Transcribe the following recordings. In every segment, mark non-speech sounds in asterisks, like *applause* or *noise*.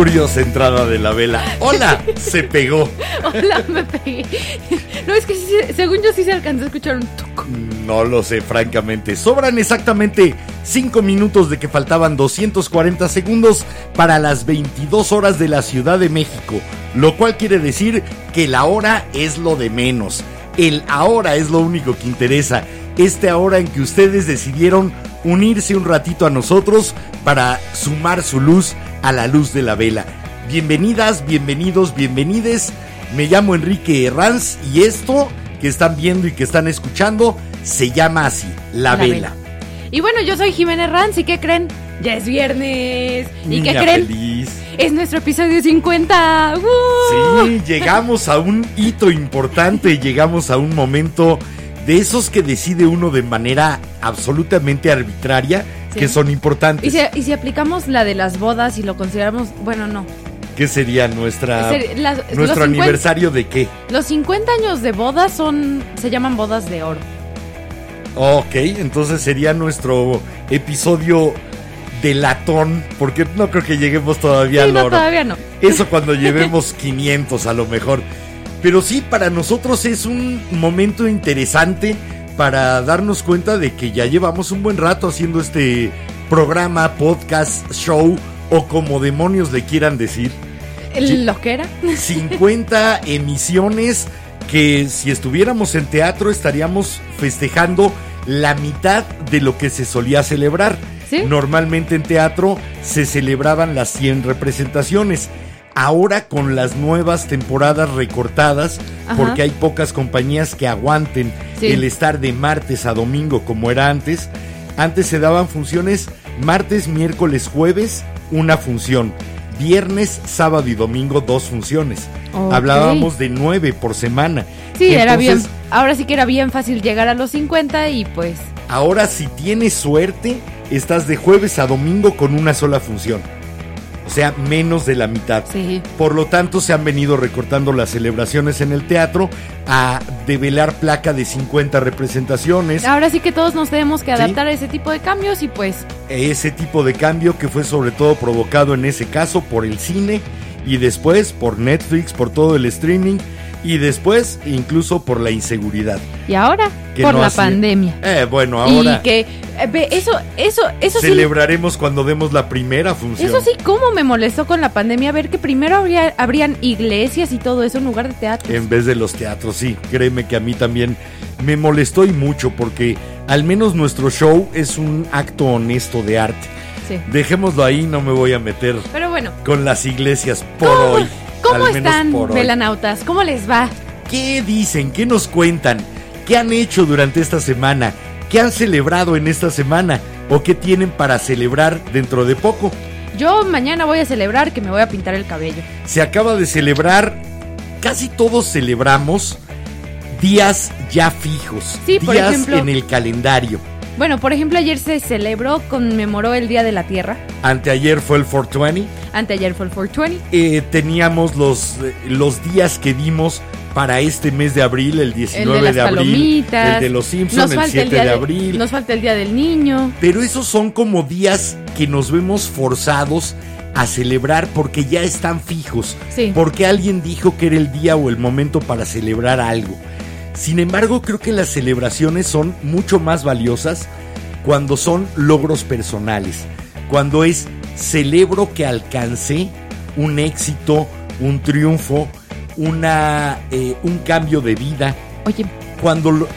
Curiosa entrada de la vela. ¡Hola! Se pegó. *laughs* Hola, me pegué. No, es que sí, según yo sí se alcanzó a escuchar un toco. No lo sé, francamente. Sobran exactamente 5 minutos de que faltaban 240 segundos para las 22 horas de la Ciudad de México. Lo cual quiere decir que la hora es lo de menos. El ahora es lo único que interesa. Este ahora en que ustedes decidieron unirse un ratito a nosotros para sumar su luz a la luz de la vela. Bienvenidas, bienvenidos, bienvenides. Me llamo Enrique Herranz y esto que están viendo y que están escuchando se llama así, La, La vela. Vela. Y bueno, yo soy Jimena Herranz y ¿qué creen? Ya es viernes. ¿Y qué Niña creen? feliz. Es nuestro episodio 50. ¡Uh! Sí, llegamos a un hito importante, llegamos a un momento de esos que decide uno de manera absolutamente arbitraria Sí. que son importantes. ¿Y si, y si aplicamos la de las bodas y lo consideramos, bueno, no. ¿Qué sería nuestra Ser- los nuestro 50 aniversario de qué? Los 50 años de bodas son se llaman bodas de oro. Ok, entonces sería nuestro episodio de latón, porque no creo que lleguemos todavía Sí, al no, oro. todavía no. Eso cuando *laughs* llevemos 500 a lo mejor. Pero sí, para nosotros es un momento interesante para darnos cuenta de que ya llevamos un buen rato haciendo este programa, podcast, show o como demonios le quieran decir. Lo que era. *laughs* 50 emisiones que si estuviéramos en teatro estaríamos festejando la mitad de lo que se solía celebrar. ¿Sí? Normalmente en teatro se celebraban las 100 representaciones. Ahora con las nuevas temporadas recortadas, Ajá. porque hay pocas compañías que aguanten Sí. el estar de martes a domingo como era antes, antes se daban funciones martes, miércoles, jueves, una función. Viernes, sábado y domingo, dos funciones. Hablábamos de nueve por semana. Sí, era bien. Ahora sí que era bien fácil llegar a los 50 y pues. Ahora, si tienes suerte, estás de jueves a domingo con una sola función. O sea, menos de la mitad. Sí. Por lo tanto, se han venido recortando las celebraciones en el teatro a develar placa de 50 representaciones. Ahora sí que todos nos tenemos que adaptar a ese tipo de cambios y pues. Ese tipo de cambio que fue sobre todo provocado en ese caso por el cine y después por Netflix, por todo el streaming y después incluso por la inseguridad. Y ahora, Que por no la pandemia. Eh, bueno, ahora Y que. eh, eso, eso, eso sí. celebraremos cuando demos la primera función. Eso sí, cómo me molestó con la pandemia ver que primero habría, habrían iglesias y todo eso en lugar de teatros. En vez de los teatros, sí, créeme que a mí también me molestó y mucho porque al menos nuestro show es un acto honesto de arte. Sí. Dejémoslo ahí, no me voy a meter Pero bueno, con las iglesias por ¿cómo, hoy. ¿Cómo están, velanautas? ¿Cómo les va? ¿Qué dicen? ¿Qué nos cuentan? ¿Qué han hecho durante esta semana? ¿Qué han celebrado en esta semana? ¿O qué tienen para celebrar dentro de poco? Yo mañana voy a celebrar que me voy a pintar el cabello. Se acaba de celebrar, casi todos celebramos días ya fijos. Sí, por días ejemplo- en el calendario. Bueno, por ejemplo, ayer se celebró, conmemoró el Día de la Tierra. Anteayer fue el 420. Anteayer fue el 420. Eh, teníamos los, eh, los días que dimos para este mes de abril, el 19 el de abril, el de los Simpsons, el falta 7 día de abril. Nos falta el Día del Niño. Pero esos son como días que nos vemos forzados a celebrar porque ya están fijos. Sí. Porque alguien dijo que era el día o el momento para celebrar algo. Sin embargo, creo que las celebraciones son mucho más valiosas cuando son logros personales. Cuando es celebro que alcancé un éxito, un triunfo, una, eh, un cambio de vida. Oye, Cuando lo-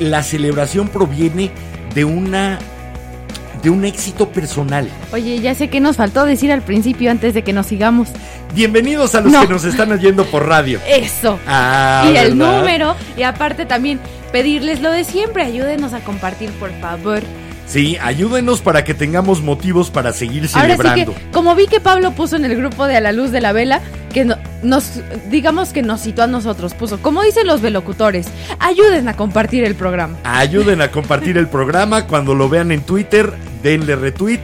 la celebración proviene de una de un éxito personal. oye, ya sé que nos faltó decir al principio antes de que nos sigamos. Bienvenidos a los No. que nos están oyendo por radio. Eso. Ah, y el número. Y aparte también pedirles lo de siempre. Ayúdenos a compartir, por favor. Sí, ayúdenos para que tengamos motivos para seguir Ahora sí celebrando. que, como vi que Pablo puso en el grupo de A la Luz de la Vela, que no- nos, digamos que nos citó a nosotros, puso, como dicen los velocutores, ayuden a compartir el programa. Ayuden a *laughs* compartir el programa. Cuando lo vean en Twitter, denle retweet.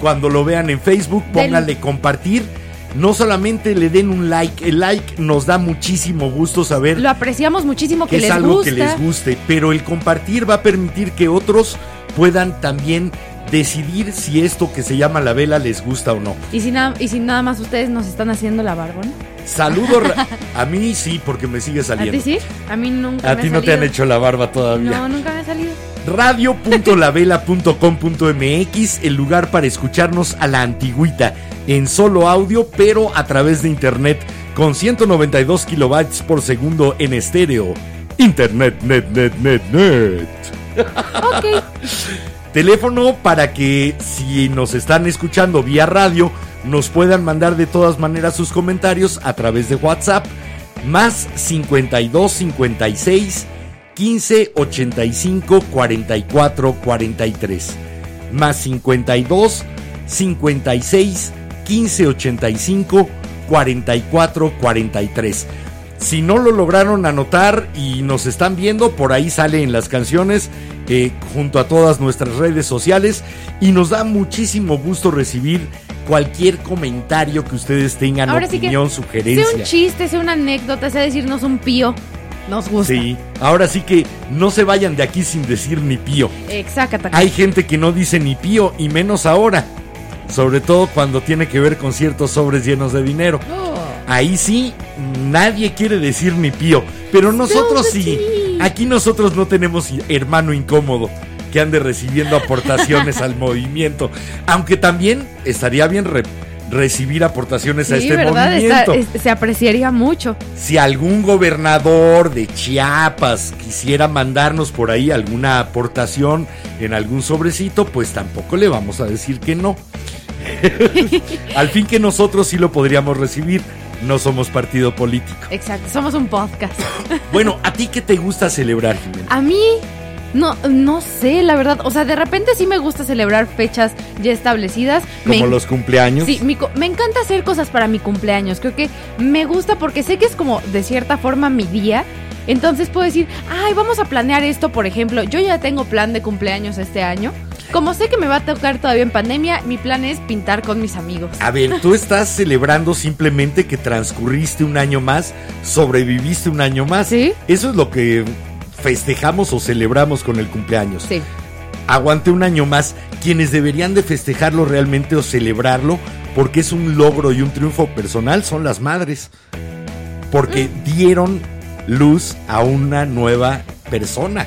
Cuando lo vean en Facebook, pónganle compartir. No solamente le den un like, el like nos da muchísimo gusto saber Lo apreciamos muchísimo que, que es les algo gusta. que les guste, pero el compartir va a permitir que otros puedan también decidir si esto que se llama la vela les gusta o no. Y si, nada, y si nada más ustedes nos están haciendo la barbona. Saludo *laughs* a mí sí, porque me sigue ¿A saliendo. ti sí? A mí nunca A ti no te han hecho la barba todavía. No, nunca me ha salido. radio.lavela.com.mx, el lugar para escucharnos a la antigüita, en solo audio, pero a través de internet, con 192 kilobytes por segundo en estéreo. Internet, net, net, net, net. Ok. Teléfono para que si nos están escuchando vía radio, nos puedan mandar de todas maneras sus comentarios a través de WhatsApp, más 52 56 15 85 44 43. Más 52 56 15 85 44 43. Si no lo lograron anotar y nos están viendo, por ahí sale en las canciones eh, junto a todas nuestras redes sociales y nos da muchísimo gusto recibir cualquier comentario que ustedes tengan, Ahora sí que opinión, Sea sugerencia. un chiste, sea una anécdota, sea decirnos un pío. Nos gusta. Sí, ahora sí que no se vayan de aquí sin decir ni pío. Exacto. Hay gente que no dice ni pío y menos ahora. Sobre todo cuando tiene que ver con ciertos sobres llenos de dinero. Oh. Ahí sí, nadie quiere decir ni pío. Pero nosotros No, sí. sí. Aquí nosotros no tenemos hermano incómodo que ande recibiendo aportaciones *laughs* al movimiento. Aunque también estaría bien recibir aportaciones a este movimiento. se apreciaría mucho. Si algún gobernador de Chiapas quisiera mandarnos por ahí alguna aportación en algún sobrecito, pues tampoco le vamos a decir que no. *laughs* Al fin que nosotros sí lo podríamos recibir, no somos partido político. Exacto. Somos un podcast. Bueno, ¿a ti qué te gusta celebrar, Jimena? A mí, no, no sé, la verdad. O sea, de repente sí me gusta celebrar fechas ya establecidas. Como me, los cumpleaños. Sí, mi me encanta hacer cosas para mi cumpleaños. Creo que me gusta porque sé que es como de cierta forma mi día. Entonces puedo decir, ay, vamos a planear esto, por ejemplo. Yo ya tengo plan de cumpleaños este año. Como sé que me va a tocar todavía en pandemia, mi plan es pintar con mis amigos. A ver, tú estás celebrando simplemente que transcurriste un año más, sobreviviste un año más. Sí. Eso es lo que festejamos o celebramos con el cumpleaños. Sí. aguante un año más. Quienes deberían de festejarlo realmente o celebrarlo, porque es un logro y un triunfo personal, son las madres. Porque Mm. dieron luz a una nueva persona.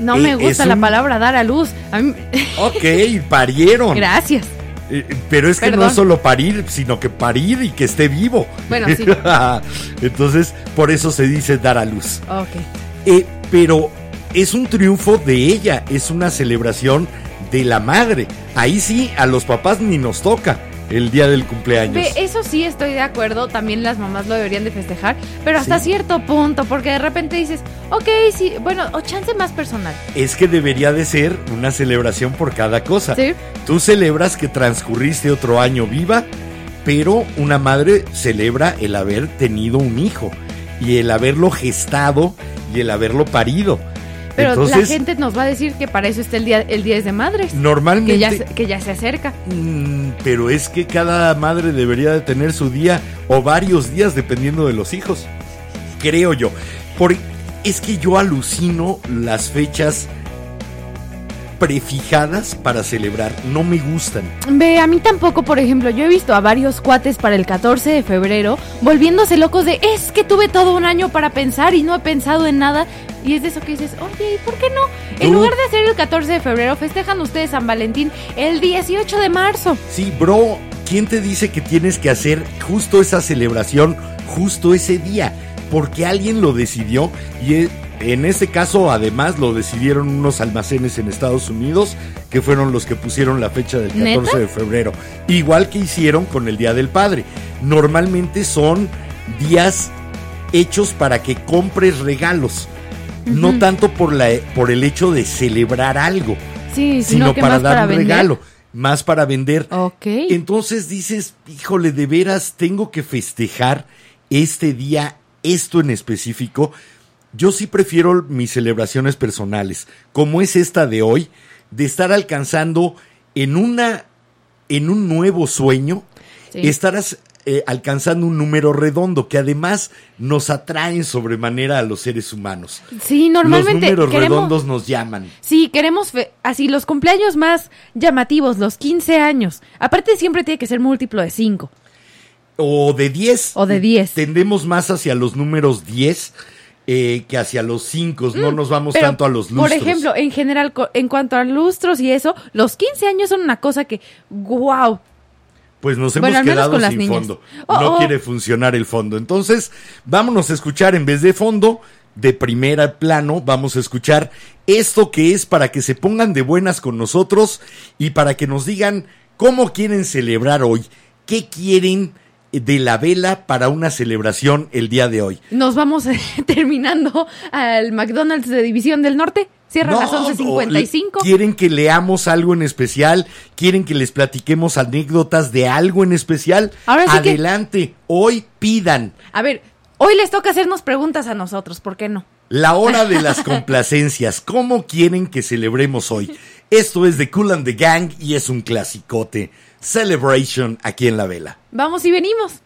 No Eh, me gusta la un- palabra dar a luz. A mí- *laughs* Ok, parieron. Gracias. Eh, Pero es que no es solo parir, sino que parir y que esté vivo. Bueno, sí. *laughs* Entonces, por eso se dice dar a luz. Ok. Eh, pero es un triunfo de ella, es una celebración de la madre. Ahí sí, a los papás ni nos toca el día del cumpleaños. Eso sí estoy de acuerdo, también las mamás lo deberían de festejar, pero hasta Sí. cierto punto, porque de repente dices, ok, sí, bueno, o chance más personal. Es que debería de ser una celebración por cada cosa. Sí. Tú celebras que transcurriste otro año viva, pero una madre celebra el haber tenido un hijo y el haberlo gestado y el haberlo parido. Pero Entonces, la gente nos va a decir que para eso está el día, el 10 de madres, normalmente que ya, se- que ya se acerca. Mm, pero es que cada madre debería de tener su día o varios días dependiendo de los hijos. Creo yo. Por, es que yo alucino las fechas prefijadas para celebrar. No me gustan. Ve, a mí tampoco, por ejemplo, yo he visto a varios cuates para el 14 de febrero volviéndose locos de, es que tuve todo un año para pensar y no he pensado en nada. Y es de eso que dices, oye, ¿y por qué no? En lugar de hacer el 14 de febrero, festejan ustedes San Valentín el 18 de marzo. Sí, bro, ¿quién te dice que tienes que hacer justo esa celebración justo ese día? Porque alguien lo decidió y e- en este caso además lo decidieron unos almacenes en Estados Unidos que fueron los que pusieron la fecha del 14 ¿Neta? de febrero. Igual que hicieron con el Día del Padre. Normalmente son días hechos para que compres regalos. No tanto por, la, por el hecho de celebrar algo, Sí, sino sino que para más dar para un vender. regalo, más para vender. Entonces dices, híjole, de veras tengo que festejar este día, esto en específico. Yo sí prefiero mis celebraciones personales, como es esta de hoy, de estar alcanzando en una, en un nuevo sueño, Sí. estarás eh, alcanzando un número redondo que además nos atrae en sobremanera a los seres humanos. Sí, normalmente los números queremos, redondos nos llaman. Sí, queremos fe- así los cumpleaños más llamativos, los 15 años. Aparte siempre tiene que ser múltiplo de 5. O de 10. O de 10. Tendemos más hacia los números 10 eh, que hacia los 5. No nos vamos Mm, Pero, tanto a los lustros. Por ejemplo, en general, en cuanto a lustros y eso, los 15 años son una cosa que, wow. Pues nos hemos quedado sin niñas. fondo. Oh, no oh. quiere funcionar el fondo. Entonces, vámonos a escuchar en vez de fondo, de primera plano, vamos a escuchar esto que es para que se pongan de buenas con nosotros y para que nos digan cómo quieren celebrar hoy, qué quieren de la vela para una celebración el día de hoy. Nos vamos eh, *laughs* terminando al McDonald's de División del Norte. Cierra a las No, 11.55. o- ¿Quieren que leamos algo en especial? ¿Quieren que les platiquemos anécdotas de algo en especial? Ahora sí que- Adelante, hoy pidan. A ver, hoy les toca hacernos preguntas a nosotros, ¿por qué no? La hora de las *laughs* complacencias. ¿Cómo quieren que celebremos hoy? Esto es de Cool and the Gang y es un clasicote. Celebration aquí en la vela. Vamos y venimos.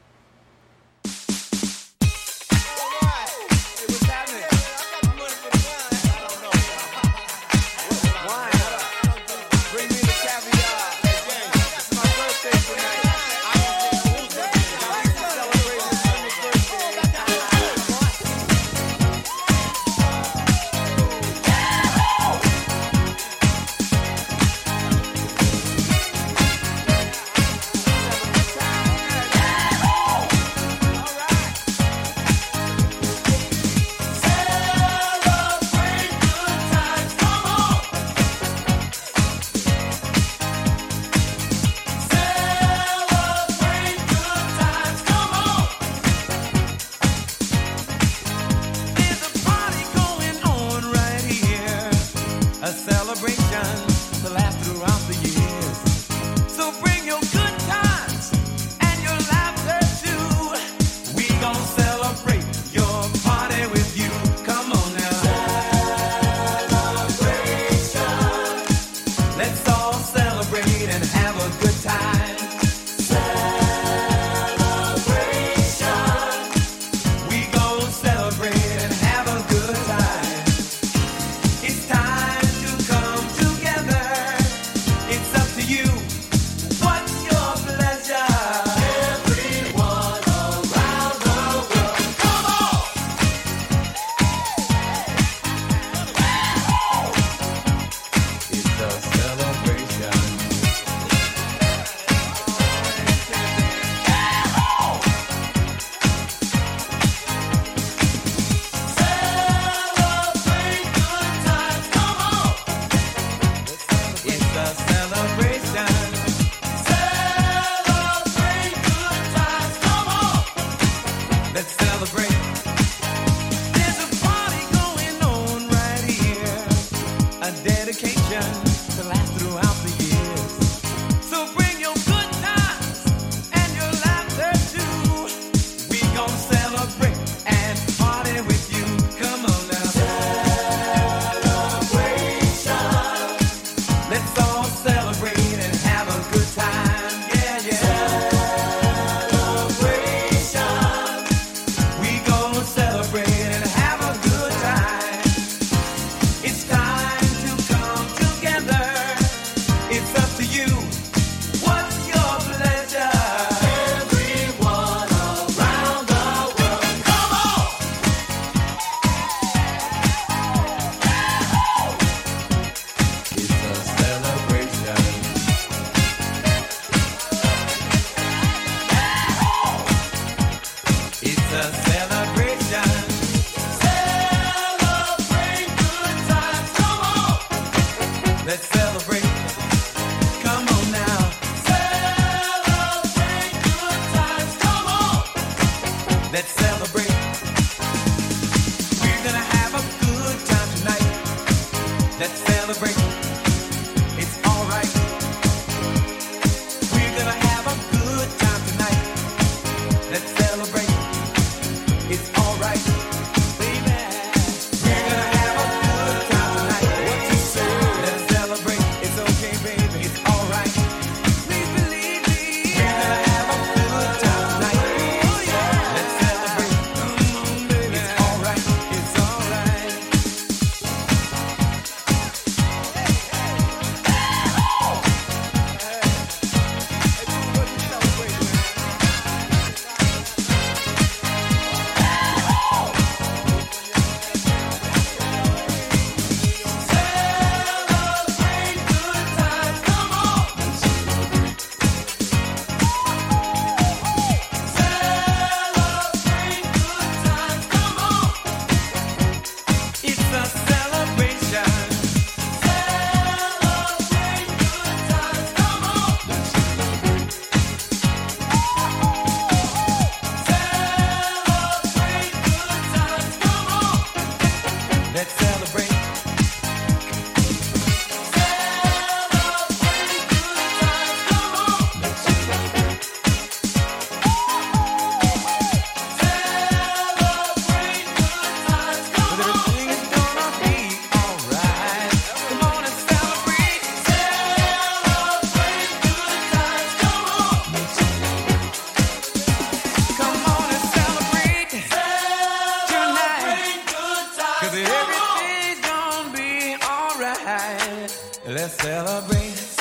Cause everything's gonna be alright. Let's celebrate.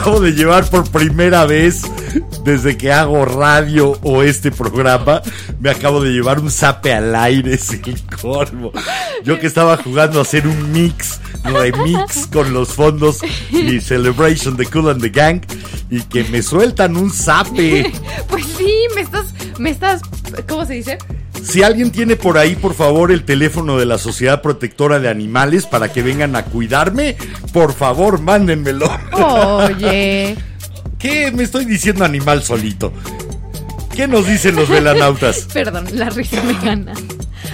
Acabo de llevar por primera vez desde que hago radio o este programa. Me acabo de llevar un zape al aire, *laughs* es el colmo. Yo que estaba jugando a hacer un mix, remix con los fondos y Celebration de Cool and the Gang y que me sueltan un zape. *laughs* Pues sí, me estás, me estás, ¿cómo se dice? Si alguien tiene por ahí, por favor, el teléfono de la Sociedad Protectora de Animales para que vengan a cuidarme, por favor, mándenmelo. Oye. *laughs* ¿Qué me estoy diciendo animal solito? ¿Qué nos dicen los velanautas? *laughs* Perdón, la risa me gana.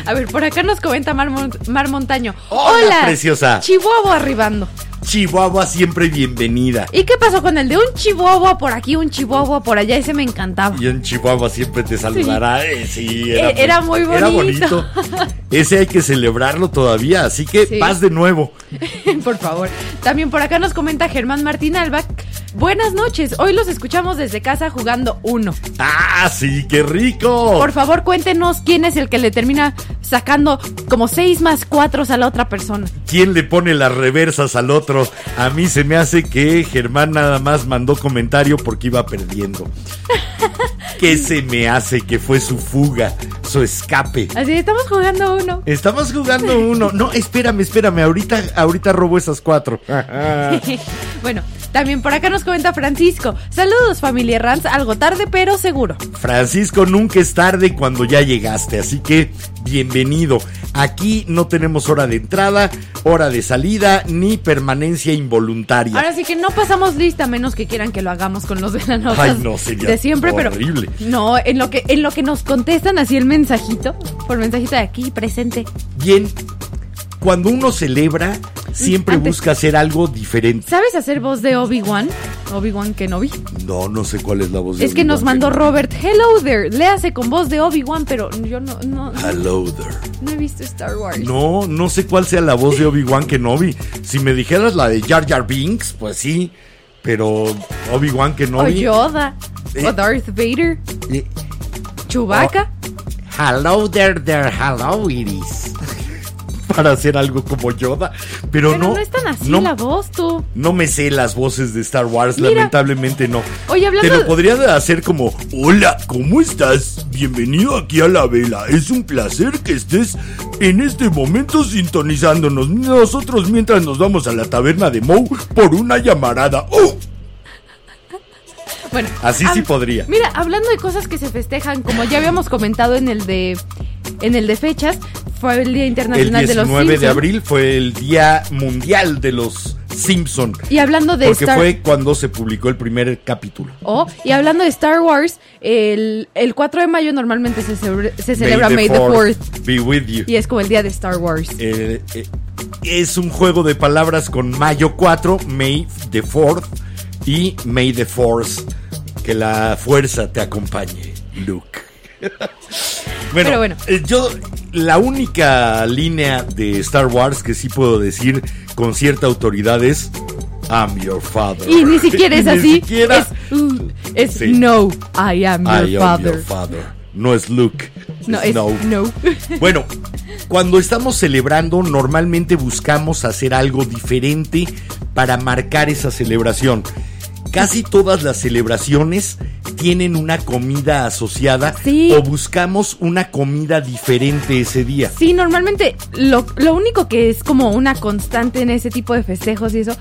A ver, por acá nos comenta Mar, Mon- Mar Montaño. Hola, preciosa. Chihuahua arribando. Chihuahua siempre bienvenida. ¿Y qué pasó con el de un chihuahua por aquí, un chihuahua por allá? Ese me encantaba. Y en Chihuahua siempre te saludará. Eh, sí, Eh, era muy Era bonito. bonito. *laughs* Ese hay que celebrarlo todavía, así que Sí. paz de nuevo. *laughs* por favor. También por acá nos comenta Germán Martín Alba. Buenas noches, hoy los escuchamos desde casa jugando uno. ¡Ah, sí, qué rico! Por favor, cuéntenos quién es el que le termina sacando como seis más cuatro a la otra persona. ¿Quién le pone las reversas al otro? A mí se me hace que Germán nada más mandó comentario porque iba perdiendo. *laughs* ¿Qué se me hace que fue su fuga, su escape? Así estamos jugando uno. Estamos jugando uno. No, espérame, espérame. Ahorita, ahorita robo esas cuatro. *laughs* bueno, también por acá nos comenta Francisco. Saludos familia Rans, algo tarde pero seguro. Francisco, nunca es tarde cuando ya llegaste, así que bienvenido. Aquí no tenemos hora de entrada, hora de salida, ni permanencia involuntaria. Ahora sí que no pasamos lista menos que quieran que lo hagamos con los de la nota Ay, no, sería de siempre, horrible. pero no, en lo que en lo que nos contestan así el mensajito, por mensajito de aquí presente. Bien, cuando uno celebra, siempre Antes- busca hacer algo diferente. ¿Sabes hacer voz de Obi-Wan? Obi-Wan Kenobi. No, no sé cuál es la voz de Es que nos mandó Kenobi. Robert, hello there, léase con voz de Obi-Wan, pero yo no, no, no, Hello there. no he visto Star Wars. No, no sé cuál sea la voz de Obi-Wan Kenobi. Si me dijeras la de Jar Jar Binks, pues sí. Pero Obi-Wan O Kenobi. Yoda, Eh. o Darth Vader, eh, Chewbacca. Hello there, there, hello Iris. *laughs* Para hacer algo como Yoda. Pero, pero no. no, es tan así no, la voz, tú. no me sé las voces de Star Wars, Mira. lamentablemente no. Oye, hablando Te lo podría hacer como, hola, ¿cómo estás? Bienvenido aquí a la vela. Es un placer que estés en este momento sintonizándonos. Nosotros mientras nos vamos a la taberna de Moe por una llamarada. ¡Oh! Bueno, Así sí podría. Mira, hablando de cosas que se festejan, como ya habíamos comentado en el de en el de fechas, fue el Día El Internacional de los 19 de abril fue el Día Mundial de los Simpson. Y hablando de Porque Star fue cuando se publicó el primer capítulo. Oh, y hablando de Star Wars, el, el 4 de mayo normalmente se, celebra- se celebra May, the 4th. Be with you. Y es como el día de Star Wars. Eh, eh, es un juego de palabras con mayo 4, May the 4th y May the Force. Que la fuerza te acompañe, Luke. *laughs* bueno, Pero bueno. eh, yo la única línea de Star Wars que sí puedo decir con cierta autoridad es I'm your father. Y ni siquiera es *laughs* Ni así. siquiera Es, uh, es Sí. no, I am your I am father. your father. No es Luke. No, es no. *laughs* Bueno, cuando estamos celebrando, normalmente buscamos hacer algo diferente para marcar esa celebración. Casi todas las celebraciones tienen una comida asociada Sí. o buscamos una comida diferente ese día. Sí, normalmente lo, lo único que es como una constante en ese tipo de festejos y eso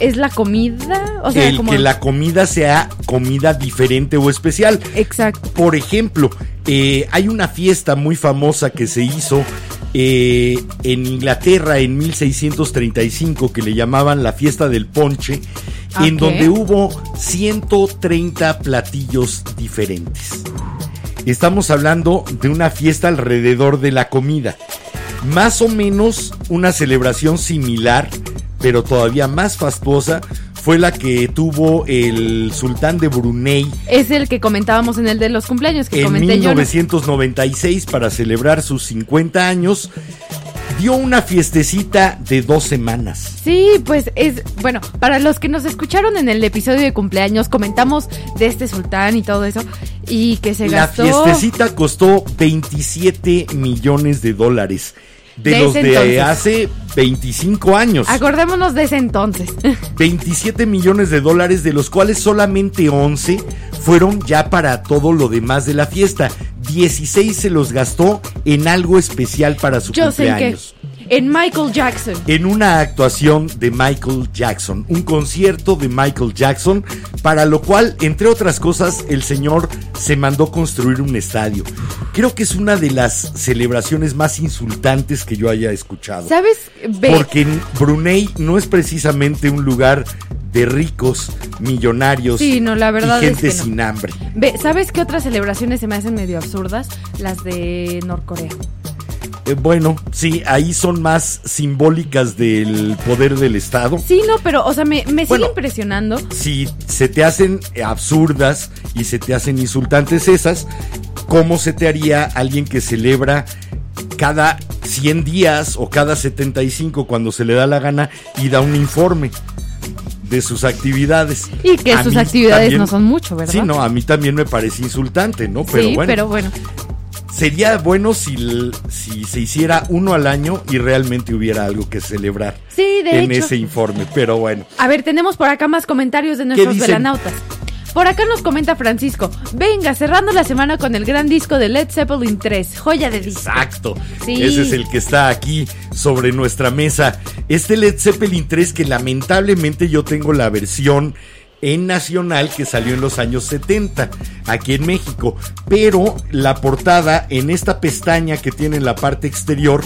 es la comida. O sea, el como. que la comida sea comida diferente o especial. Exacto. Por ejemplo, eh, hay una fiesta muy famosa que se hizo eh, en Inglaterra en 1635 que le llamaban la fiesta del ponche, en donde hubo 130 platillos diferentes. Estamos hablando de una fiesta alrededor de la comida. Más o menos una celebración similar, pero todavía más fastuosa, fue la que tuvo el sultán de Brunei Es el que comentábamos en el de los cumpleaños que en comenté yo. ¿no? 1996 para celebrar sus 50 años. Dio una fiestecita de dos semanas. Sí, pues es, bueno, para los que nos escucharon en el episodio de cumpleaños, comentamos de este sultán y todo eso, y que se La gastó... fiestecita costó 27 millones de dólares. De, De los de entonces. hace 25 años. Acordémonos de ese entonces. *laughs* 27 millones de dólares, de los cuales solamente 11 fueron ya para todo lo demás de la fiesta. 16 se los gastó en algo especial para su Yo sé que cumpleaños. En Michael Jackson. En una actuación de Michael Jackson, un concierto de Michael Jackson, para lo cual, entre otras cosas, el señor se mandó construir un estadio. Creo que es una de las celebraciones más insultantes que yo haya escuchado. ¿Sabes? Ve, Porque Brunei no es precisamente un lugar de ricos, millonarios Sí, no, la verdad y es gente que no. sin hambre. ve, ¿sabes qué otras celebraciones se me hacen medio absurdas? Las de Norcorea. Eh, bueno, sí, ahí son más simbólicas del poder del Estado. Sí, no, pero, o sea, me, me Bueno. sigue impresionando. Si se te hacen absurdas y se te hacen insultantes esas, ¿cómo se te haría alguien que celebra cada 100 días o cada 75 cuando se le da la gana y da un informe? de sus actividades. Y que A sus actividades también- no son mucho, ¿verdad? Sí, no, a mí también me parece insultante, ¿no? Pero sí, bueno, pero bueno. Sería bueno si, si se hiciera uno al año y realmente hubiera algo que celebrar Sí, de en hecho. ese informe. Pero bueno, A ver, tenemos por acá más comentarios de nuestros velanautas. Por acá nos comenta Francisco, venga, cerrando la semana con el gran disco de Led Zeppelin 3, joya de disco. exacto. Sí. Ese es el que está aquí sobre nuestra mesa. Este Led Zeppelin 3 que lamentablemente yo tengo la versión en nacional que salió en los años 70 aquí en México, pero la portada en esta pestaña que tiene en la parte exterior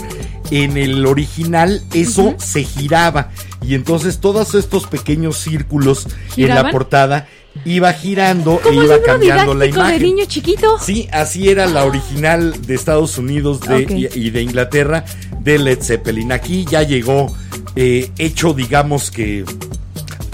en el original eso se giraba y entonces todos estos pequeños círculos en la portada iba girando e iba cambiando la imagen. de niño chiquito. Sí, así era la original de Estados Unidos de- Ok. y, y de Inglaterra de Led Zeppelin. Aquí ya llegó eh, hecho, digamos que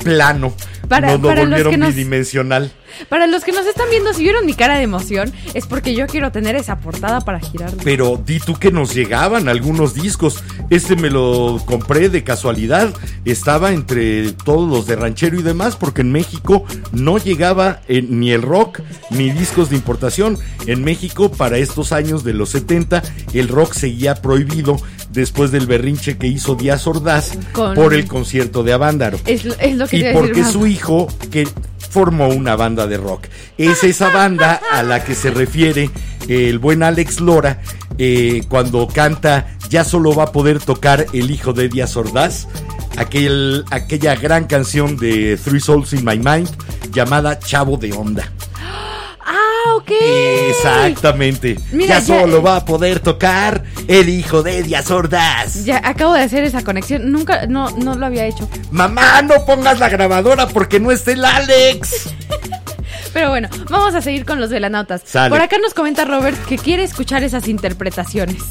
plano. Para- no lo para los volvieron que nos- bidimensional. Para los que nos están viendo, si vieron mi cara de emoción, es porque yo quiero tener esa portada para girar. Pero di tú que nos llegaban algunos discos. Este me lo compré de casualidad. Estaba entre todos los de ranchero y demás, porque en México no llegaba eh, ni el rock ni discos de importación. En México, para estos años de los 70, el rock seguía prohibido después del berrinche que hizo Díaz Ordaz Con- por el concierto de Avándaro. Es, es lo que Y porque decir, su hijo que formó una banda de rock. Es esa banda a la que se refiere el buen Alex Lora eh, cuando canta Ya solo va a poder tocar el hijo de Díaz Ordaz, aquel, aquella gran canción de Three Souls in My Mind llamada Chavo de Onda. Ah, ok. Exactamente. Mira, ya, ya- solo va a poder tocar el hijo de Díaz Ordaz. Ya acabo de hacer esa conexión. Nunca, no, no lo había hecho. Mamá, no pongas la grabadora porque no está el Alex. *laughs* Pero bueno, vamos a seguir con los velanautas. Sale. Por acá nos comenta Robert que quiere escuchar esas interpretaciones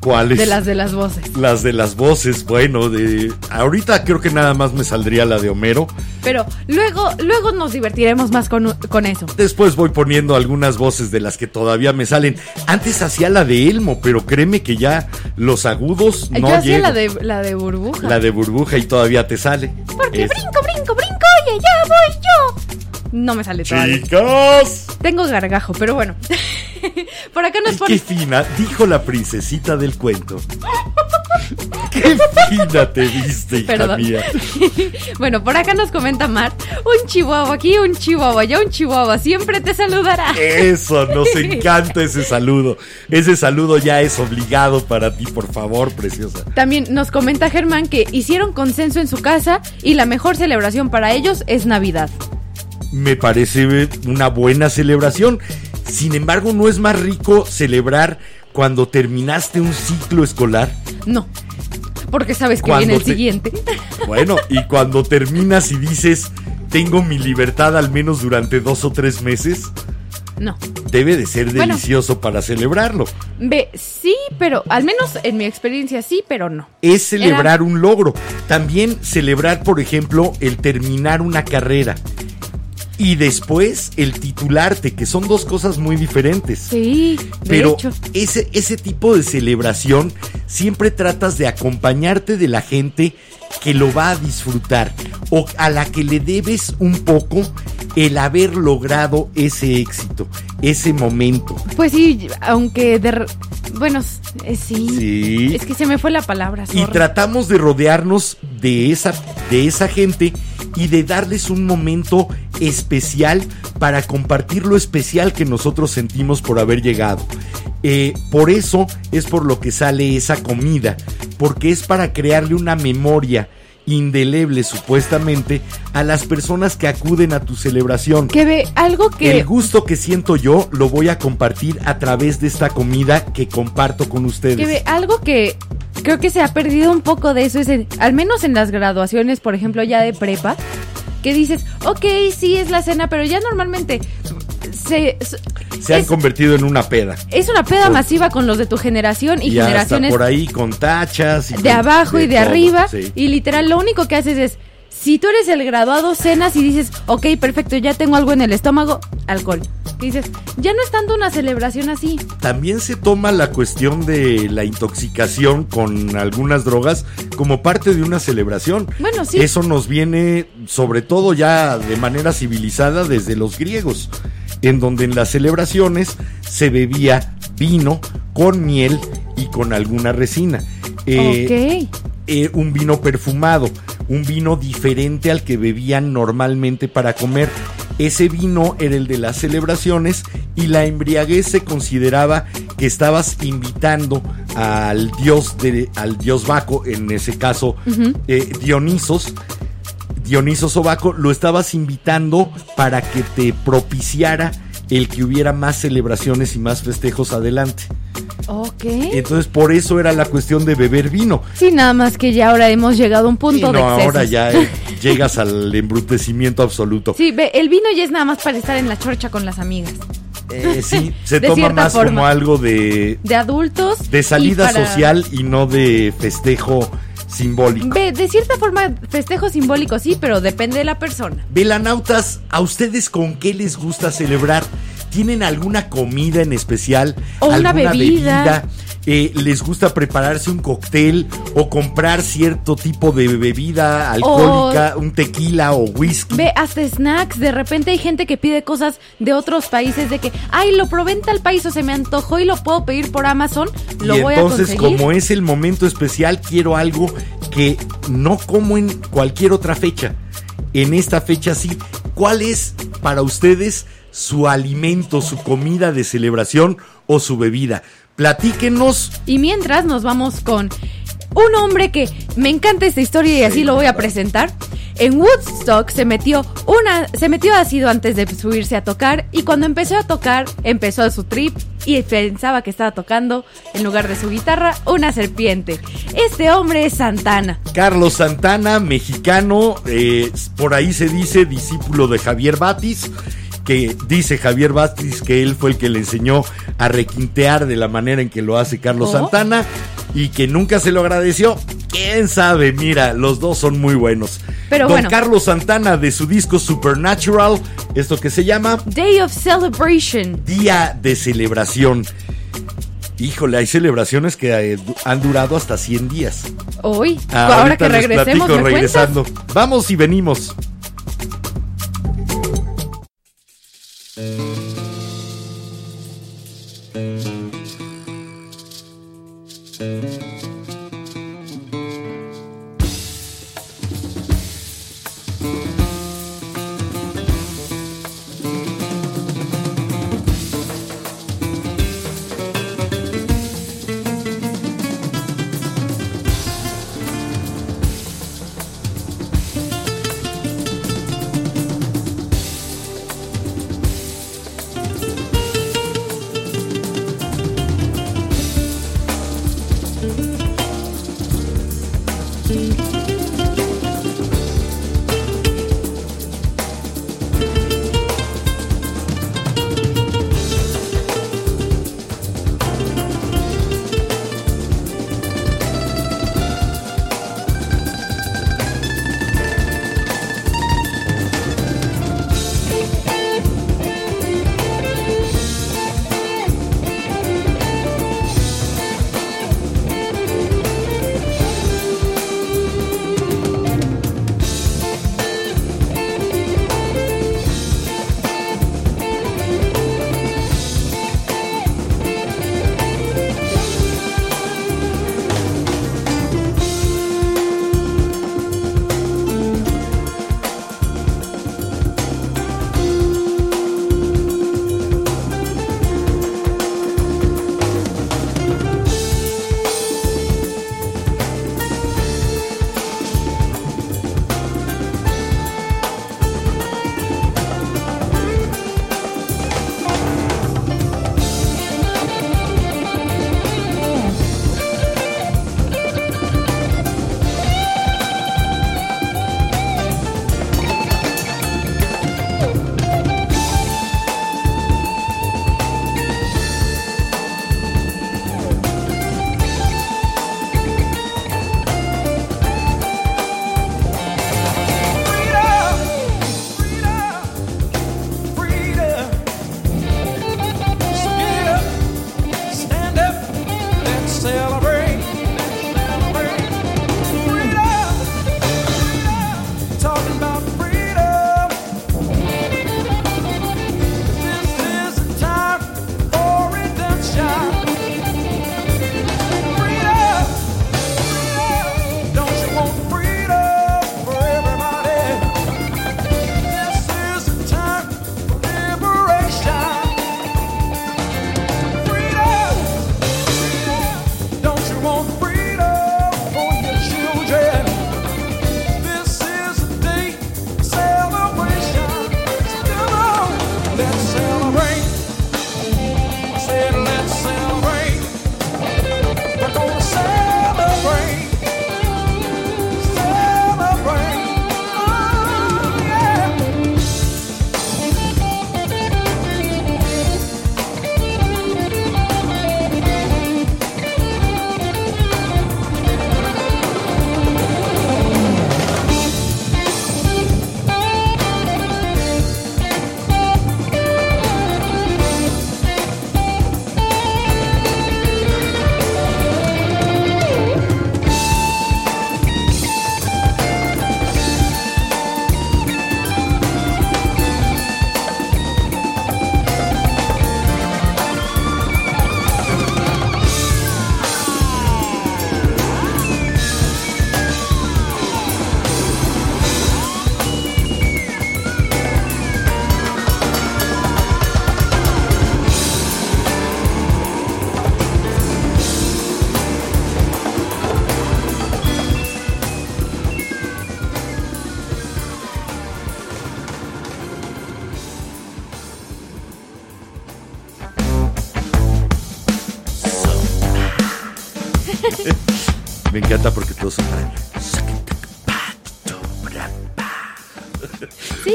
¿Cuáles? de las de las voces. Las de las voces, bueno, de ahorita creo que nada más me saldría la de Homero. Pero luego, luego nos divertiremos más con, con eso. Después voy poniendo algunas voces de las que todavía me salen. Antes hacía la de Elmo, pero créeme que ya los agudos no Yo hacía llego. la de, la de burbuja. La de burbuja y todavía te sale. Porque Es- brinco, brinco, brinco, oye, ya voy yo. No me sale todavía. ¡Chicos! Tengo gargajo, pero bueno. *laughs* Por acá nos Qué pone. fina, dijo la princesita del cuento. *laughs* Qué fina te viste, hija Perdón. mía. *laughs* Bueno, por acá nos comenta Mar. Un chihuahua aquí, un chihuahua allá, un chihuahua. Siempre te saludará. Eso, nos encanta ese saludo. Ese saludo ya es obligado para ti, por favor, preciosa. También nos comenta Germán que hicieron consenso en su casa y la mejor celebración para ellos es Navidad. Me parece una buena celebración. Sin embargo, ¿no es más rico celebrar cuando terminaste un ciclo escolar? No, porque sabes que Cuando viene el te- siguiente. *laughs* Bueno, y cuando terminas y dices, tengo mi libertad al menos durante dos o tres meses. No. debe de ser Bueno. delicioso para celebrarlo. Ve, sí, pero al menos en mi experiencia sí, pero no. Es celebrar un logro. También celebrar, por ejemplo, el terminar una carrera. Y después el titularte, que son dos cosas muy diferentes. Sí, de Pero hecho. ese, ese tipo de celebración siempre tratas de acompañarte de la gente que lo va a disfrutar o a la que le debes un poco el haber logrado ese éxito, ese momento. Pues sí, aunque de... Bueno, eh, sí. Sí. Es que se me fue la palabra. Y tratamos de rodearnos de esa, de esa gente y de darles un momento especial para compartir lo especial que nosotros sentimos por haber llegado. Eh, por eso es por lo que sale esa comida, porque es para crearle una memoria indeleble supuestamente a las personas que acuden a tu celebración. Que ve, algo que... El gusto que siento yo lo voy a compartir a través de esta comida que comparto con ustedes. Que ve, algo que creo que se ha perdido un poco de eso es, en- al menos en las graduaciones, por ejemplo, ya de prepa, que dices, ok, sí es la cena, pero ya normalmente se, Se han es, convertido en una peda. es una peda Por- masiva con los de tu generación y, Y generaciones por ahí con tachas. y de con- abajo y de todo, arriba. sí. Y literal, lo único que haces es, si tú eres el graduado, cenas y dices, ok, perfecto, ya tengo algo en el estómago, alcohol. Y dices, ya no es tanto una celebración así. También se toma la cuestión de la intoxicación con algunas drogas como parte de una celebración. Bueno, sí. Eso nos viene sobre todo ya de manera civilizada desde los griegos, en donde en las celebraciones se bebía vino con miel y con alguna resina. Eh, eh, un vino perfumado, un vino diferente al que bebían normalmente para comer. Ese vino era el de las celebraciones y la embriaguez se consideraba que estabas invitando al dios de, al dios Baco, en ese caso eh, Dionisos, Dioniso Sobaco, lo estabas invitando para que te propiciara el que hubiera más celebraciones y más festejos adelante. Ok. Entonces por eso era la cuestión de beber vino. Sí, nada más que ya ahora hemos llegado a un punto Y no, de excesos. ahora ya eh, *laughs* llegas al embrutecimiento absoluto. Sí, ve, el vino ya es nada más para estar en la chorcha con las amigas. Eh, sí, *laughs* se De toma más forma. como algo de, De adultos. de salida y para- social y no de festejo simbólico. Ve, de cierta forma, festejo simbólico sí, pero depende de la persona. Velanautas, ¿a ustedes con qué les gusta celebrar? ¿Tienen alguna comida en especial? O una ¿Alguna bebida. Eh, ¿Les gusta prepararse un cóctel o comprar cierto tipo de bebida alcohólica, un tequila o whisky? Ve, hasta snacks. De repente hay gente que pide cosas de otros países de que, ay, lo probé en tal país o se me antojó y lo puedo pedir por Amazon. Lo y voy entonces, a conseguir. como es el momento especial, quiero algo que no como en cualquier otra fecha. En esta fecha sí. ¿Cuál es para ustedes su alimento, su comida de celebración o su bebida? Platíquenos. Y mientras nos vamos con un hombre que me encanta esta historia y así lo voy a presentar. En Woodstock se metió una se metió ácido antes de subirse a tocar y cuando empezó a tocar empezó su trip y pensaba que estaba tocando en lugar de su guitarra una serpiente. Este hombre es Santana. Carlos Santana, mexicano, eh, por ahí se dice discípulo de Javier Batis, que dice Javier Batis que él fue el que le enseñó a requintear de la manera en que lo hace Carlos Oh. Santana y que nunca se lo agradeció. Quién sabe, mira, los dos son muy buenos. Pero Don bueno. Carlos Santana de su disco Supernatural, esto que se llama Day of Celebration. Día de Celebración. Híjole, hay celebraciones que eh, han durado hasta 100 días. Hoy, Ah, ahora que regresemos. Vamos y venimos.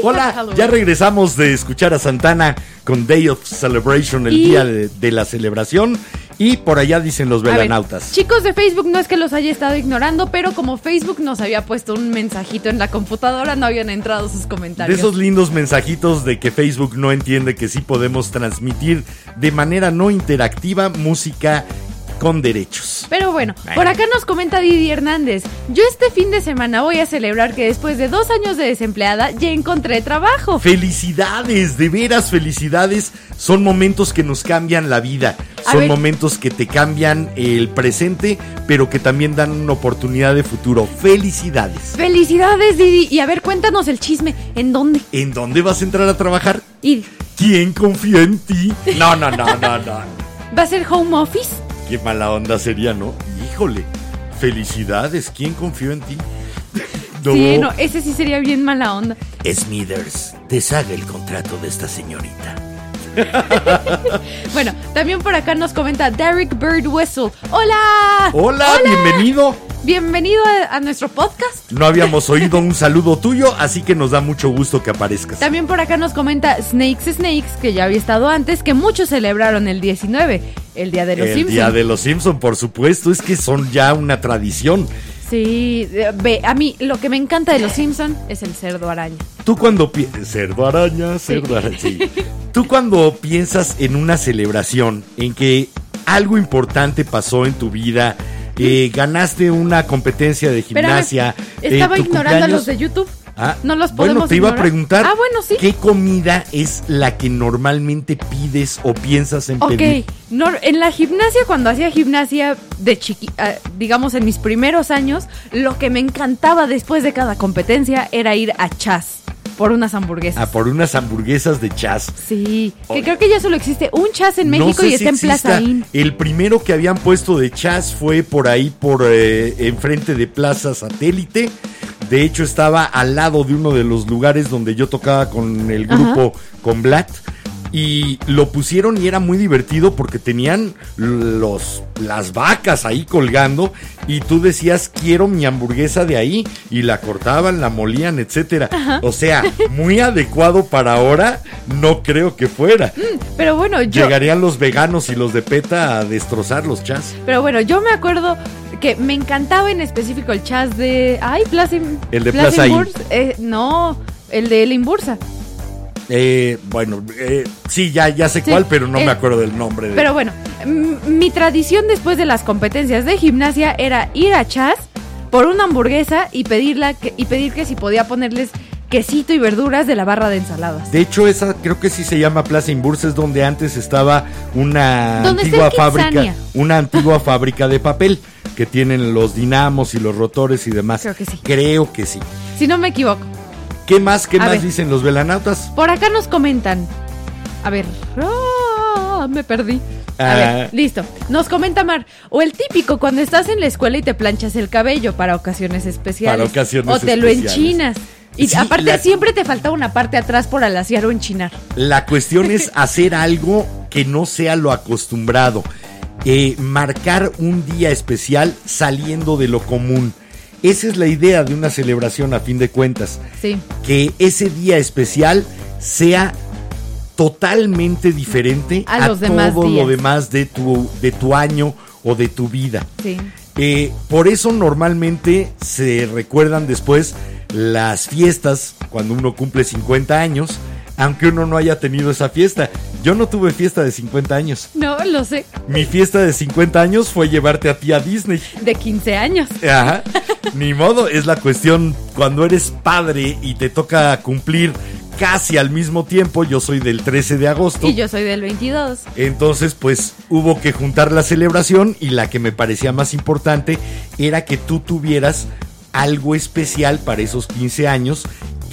Hola, ya regresamos de escuchar a Santana con Day of Celebration, el Y- día de, de la celebración. Y por allá dicen los ver, velanautas. chicos de Facebook, no es que los haya estado ignorando, pero como Facebook nos había puesto un mensajito en la computadora, no habían entrado sus De comentarios. esos lindos mensajitos de que Facebook no entiende que sí podemos transmitir de manera no interactiva música con derechos. Pero bueno, Bueno. por acá nos comenta Didi Hernández. Yo este fin de semana voy a celebrar que después de dos años de desempleada ya encontré trabajo. Felicidades, de veras felicidades. Son momentos que nos cambian la vida. A Son ver. momentos que te cambian el presente, pero que también dan una oportunidad de futuro. Felicidades. Felicidades, Didi. Y a ver, cuéntanos el chisme. ¿En dónde? ¿En dónde vas a entrar a trabajar? ¿Y ¿Quién confía en ti? No, no, no, no, no. va a ser home office? Qué mala onda sería, ¿no? Híjole. Felicidades. ¿Quién confió en ti? No. Sí, no, ese sí sería bien mala onda. Smithers, deshaga el contrato de esta señorita. *laughs* Bueno, también por acá nos comenta Derek Bird Whistle. ¡Hola! Hola, bienvenido. Bienvenido a, a nuestro podcast. No habíamos oído un saludo tuyo, así que nos da mucho gusto que aparezcas. También por acá nos comenta Snakes Snakes, que ya había estado antes, que muchos celebraron el 19, el Día de los el Simpsons. día de los Simpson, por supuesto, es que son ya una tradición. Sí, eh, ve, a mí lo que me encanta de los Simpsons es el cerdo araña. Tú cuando. Cerdo araña, cerdo araña, sí. *laughs* Tú cuando piensas en una celebración, en que algo importante pasó en tu vida, eh, ganaste una competencia de Espérame, gimnasia... eh, estaba tu ignorando a los de YouTube. Ah, no los bueno, podemos te iba a preguntar Ah, bueno, sí. qué comida es la que normalmente pides o piensas en Ok, pedir. no, en la gimnasia, cuando hacía gimnasia de chiqui, ah, digamos en mis primeros años, lo que me encantaba después de cada competencia era ir a Chas por unas hamburguesas. Ah, por unas hamburguesas de chas. Sí, que creo que ya solo existe un Chas en México No sé y si está en Plaza. Inn. El primero que habían puesto de chas fue por ahí, por eh, enfrente de Plaza Satélite. De hecho, estaba al lado de uno de los lugares donde yo tocaba con el Ajá. grupo, con Blatt. Y lo pusieron y era muy divertido porque tenían los, las vacas ahí colgando y tú decías quiero mi hamburguesa de ahí y la cortaban, la molían, etcétera. O sea, muy adecuado para ahora, no creo que fuera. Pero bueno, yo, Llegarían los veganos y los de PETA a destrozar los chas. pero bueno, yo me acuerdo que me encantaba en específico el Chas de, ay, Plaza, El de Plaza. Eh, no, el de la Imbursa. Eh, bueno, eh, sí, ya, ya sé Sí, cuál, pero no eh, me acuerdo del nombre. De... Pero bueno, mi tradición después de las competencias de gimnasia era ir a Chas por una hamburguesa y pedirla que, y pedir que si podía ponerles quesito y verduras de la barra de ensaladas. De hecho, esa creo que sí se llama Plaza Imbursa, es donde antes estaba una ¿Dónde está antigua fábrica, Kitsania? una antigua fábrica de papel que tienen los dinamos y los rotores y demás. Creo que sí. Creo que sí. Si no me equivoco. ¿Qué más, qué A más ver. dicen los velanautas? Por acá nos comentan. A ver. ah, me perdí. A Ah. ver, listo. Nos comenta Mar. O el típico cuando estás en la escuela y te planchas el cabello para ocasiones especiales. Para ocasiones O te lo especiales. enchinas. Y Sí, aparte la- siempre te falta una parte atrás por alaciar o enchinar. La cuestión es *laughs* hacer algo que no sea lo acostumbrado. Eh, marcar un día especial saliendo de lo común. Esa es la idea de una celebración a fin de cuentas. Sí. Que ese día especial sea totalmente diferente A los demás todo días. lo demás de tu, de tu año o de tu vida. Sí. Eh, por eso normalmente se recuerdan después las fiestas cuando uno cumple 50 años, aunque uno no haya tenido esa fiesta. Yo no tuve fiesta de 50 años. No, lo sé. Mi fiesta de 50 años fue llevarte a ti a Disney. De 15 años. Ajá. Ni modo, es la cuestión cuando eres padre y te toca cumplir casi al mismo tiempo. Yo soy del 13 de agosto. Y yo soy del 22. Entonces, pues hubo que juntar la celebración y la que me parecía más importante era que tú tuvieras algo especial para esos 15 años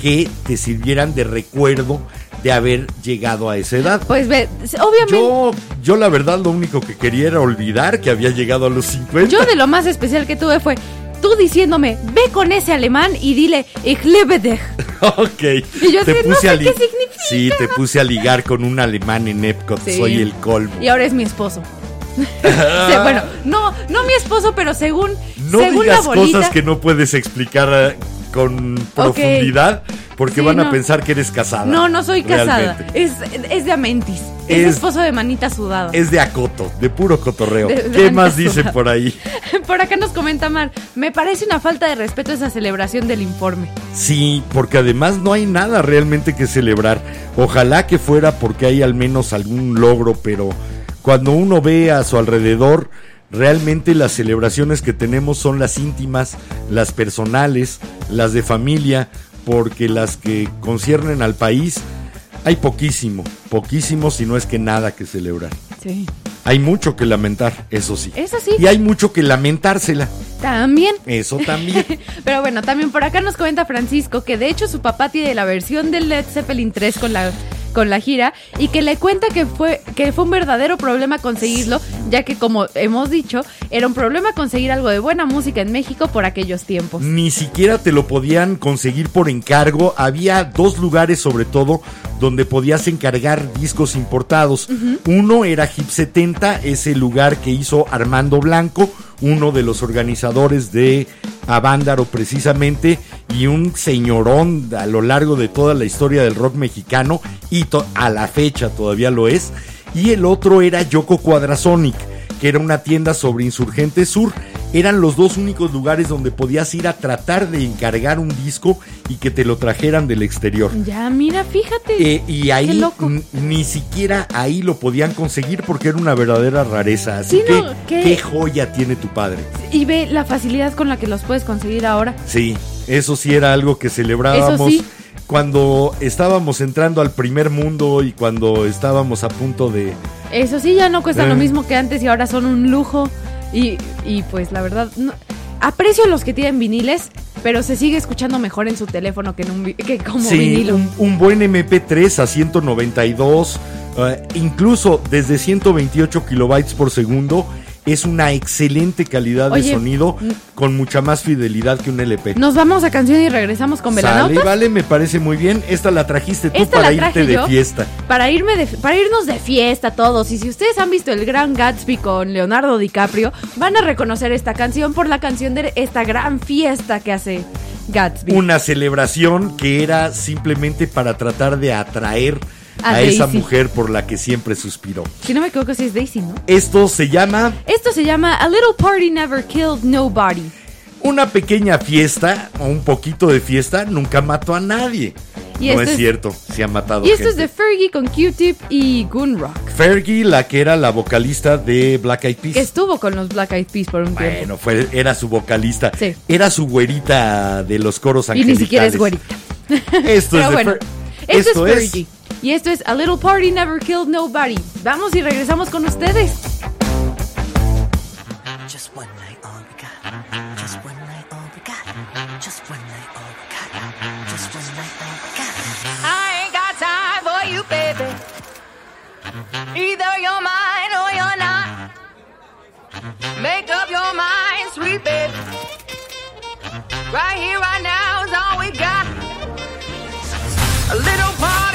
que te sirvieran de recuerdo de haber llegado a esa edad. Pues ve, obviamente. Yo, yo la verdad lo único que quería era olvidar que había llegado a los 50. Yo de lo más especial que tuve fue tú diciéndome, ve con ese alemán y dile, ich liebe dich. *laughs* Ok. Y yo así, no sé a qué significa. Sí, te puse a ligar con un alemán en Epcot. Sí. Soy el colmo. Y ahora es mi esposo. *laughs* Bueno, no, no mi esposo, pero según, No según digas la bolita. cosas que no puedes explicar eh, con profundidad porque Sí, van a no. pensar que eres casada. No, no soy casada. Realmente. Es, es de Amentis. Es, Es- esposo de manita sudada. Es de acoto, de puro cotorreo. De- de ¿Qué más manita dice sudada. por ahí? *laughs* Por acá nos comenta Mar. Me parece una falta de respeto esa celebración del informe. Sí, porque además no hay nada realmente que celebrar. Ojalá que fuera porque hay al menos algún logro, pero cuando uno ve a su alrededor, realmente las celebraciones que tenemos son las íntimas, las personales, las de familia, porque las que conciernen al país hay poquísimo, poquísimo si no es que nada que celebrar. Sí. Hay mucho que lamentar, eso sí. Eso sí. Y hay mucho que lamentársela, También. eso también. *laughs* Pero bueno, también por acá nos comenta Francisco que de hecho su papá tiene la versión del Led Zeppelin 3 con la con la gira y que le cuenta que fue que fue un verdadero problema conseguirlo, ya que como hemos dicho, era un problema conseguir algo de buena música en México por aquellos tiempos. Ni siquiera te lo podían conseguir por encargo. Había dos lugares sobre todo donde podías encargar discos importados. Uno era Hip 70, ese lugar que hizo Armando Blanco, uno de los organizadores de Avándaro precisamente, y un señorón a lo largo de toda la historia del rock mexicano, y a la fecha todavía lo es. Y el otro era Yoko Quadrasonic, que era una tienda sobre Insurgente Sur. Eran los dos únicos lugares donde podías ir a tratar de encargar un disco y que te lo trajeran del exterior. Ya, mira, fíjate. Eh, y ahí Qué loco. n- ni siquiera ahí lo podían conseguir porque era una verdadera rareza. Así Sí, que, no, qué- qué joya tiene tu padre. Y ve la facilidad con la que los puedes conseguir ahora. Sí, eso sí era algo que celebrábamos Eso sí. Cuando estábamos entrando al primer mundo y cuando estábamos a punto de... Eso sí, ya no cuestan Eh. lo mismo que antes y ahora son un lujo. Y, y pues la verdad, no- aprecio los que tienen viniles, pero se sigue escuchando mejor en su teléfono que, en un, que como Sí, vinilo. un, un buen MP3 a 192, eh, incluso desde 128 kilobytes por segundo, es una excelente calidad de sonido mm. con mucha más fidelidad que un LP. Nos vamos a canción y regresamos con Sale, Velanautas. vale, me parece muy bien. Esta la trajiste tú Esta para irte de fiesta. Para, irme de, para irnos de fiesta todos. Y si ustedes han visto el Gran Gatsby con Leonardo DiCaprio, van a reconocer esta canción por la canción de esta gran fiesta que hace Gatsby. Una celebración que era simplemente para tratar de atraer A a, esa mujer por la que siempre suspiró. Si no me equivoco, si es Daisy, ¿no? Esto se llama Esto se llama A Little Party Never Killed Nobody. una pequeña fiesta o un poquito de fiesta nunca mató a nadie. Y no es, es- cierto, se ha matado Y esto es de Fergie con Q-Tip y Gunrock, Fergie, la que era la vocalista de Black Eyed Peas. que estuvo con los Black Eyed Peas por un tiempo. Bueno, fue, era su vocalista. Sí. Era su güerita de los coros Y angelicales. ni siquiera es güerita. Esto Pero es de bueno, Fer- esto, esto es es Fergie. Y esto es A Little Party Never Killed Nobody. Vamos y regresamos con ustedes. Just one night, all we got. Just one night, all we got. Just one night, all we got. Just one night, all we got. I ain't got time for you, baby. Either you're mine or you're not. Make up your mind, sweet baby. Right here, right now is all we got. A little party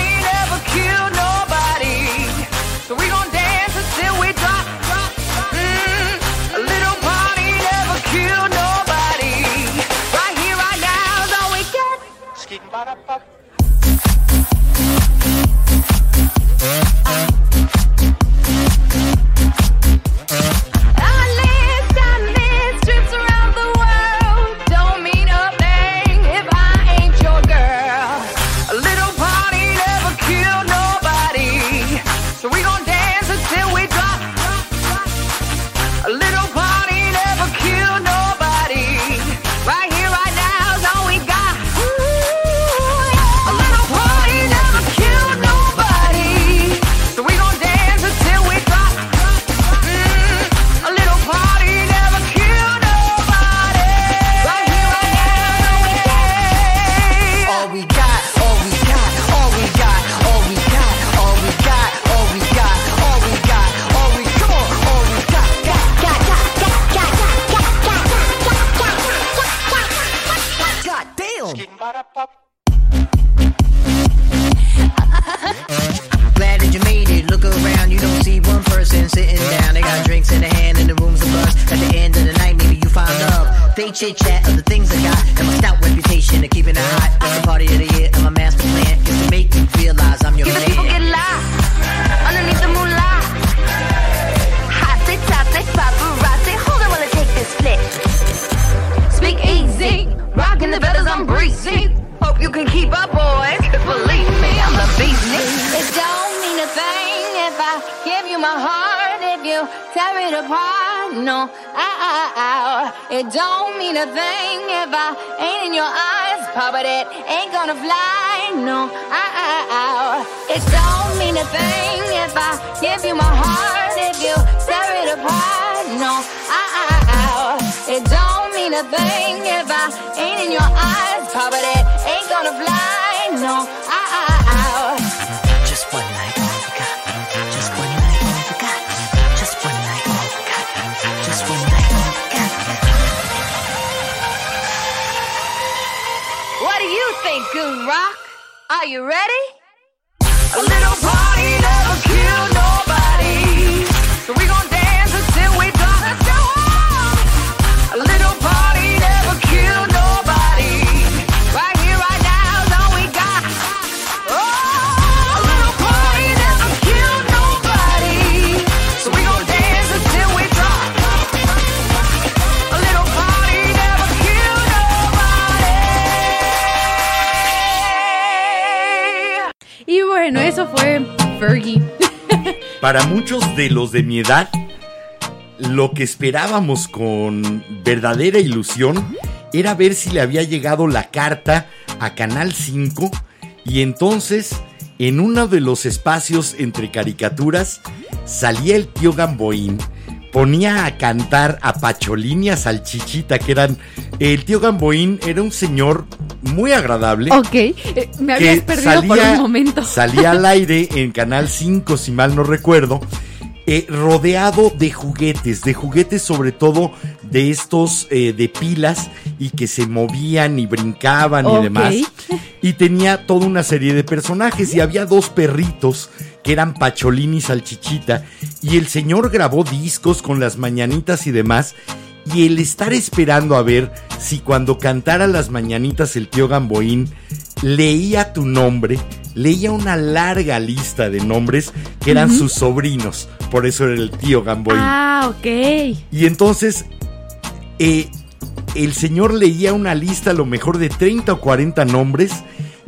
los de mi edad, lo que esperábamos con verdadera ilusión era ver si le había llegado la carta a Canal 5 y entonces en uno de los espacios entre caricaturas salía el tío Gamboín, ponía a cantar a Pacholín y a Salchichita, que eran... El tío Gamboín era un señor muy agradable Ok, eh, me habías perdido por un momento. salía al *laughs* aire en Canal 5, si mal no recuerdo, eh, rodeado de juguetes, de juguetes sobre todo de estos eh, de pilas y que se movían y brincaban y demás. Y tenía toda una serie de personajes y había dos perritos que eran Pacholín y Salchichita y el señor grabó discos con las mañanitas y demás. Y el estar esperando a ver si cuando cantara las mañanitas el tío Gamboín leía tu nombre, leía una larga lista de nombres que eran sus sobrinos. Por eso era el tío Gamboín. Ah, ok. Y entonces, eh, el señor leía una lista a lo mejor de 30 o 40 nombres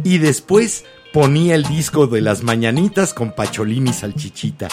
y después ponía el disco de las mañanitas con Pacholín y Salchichita.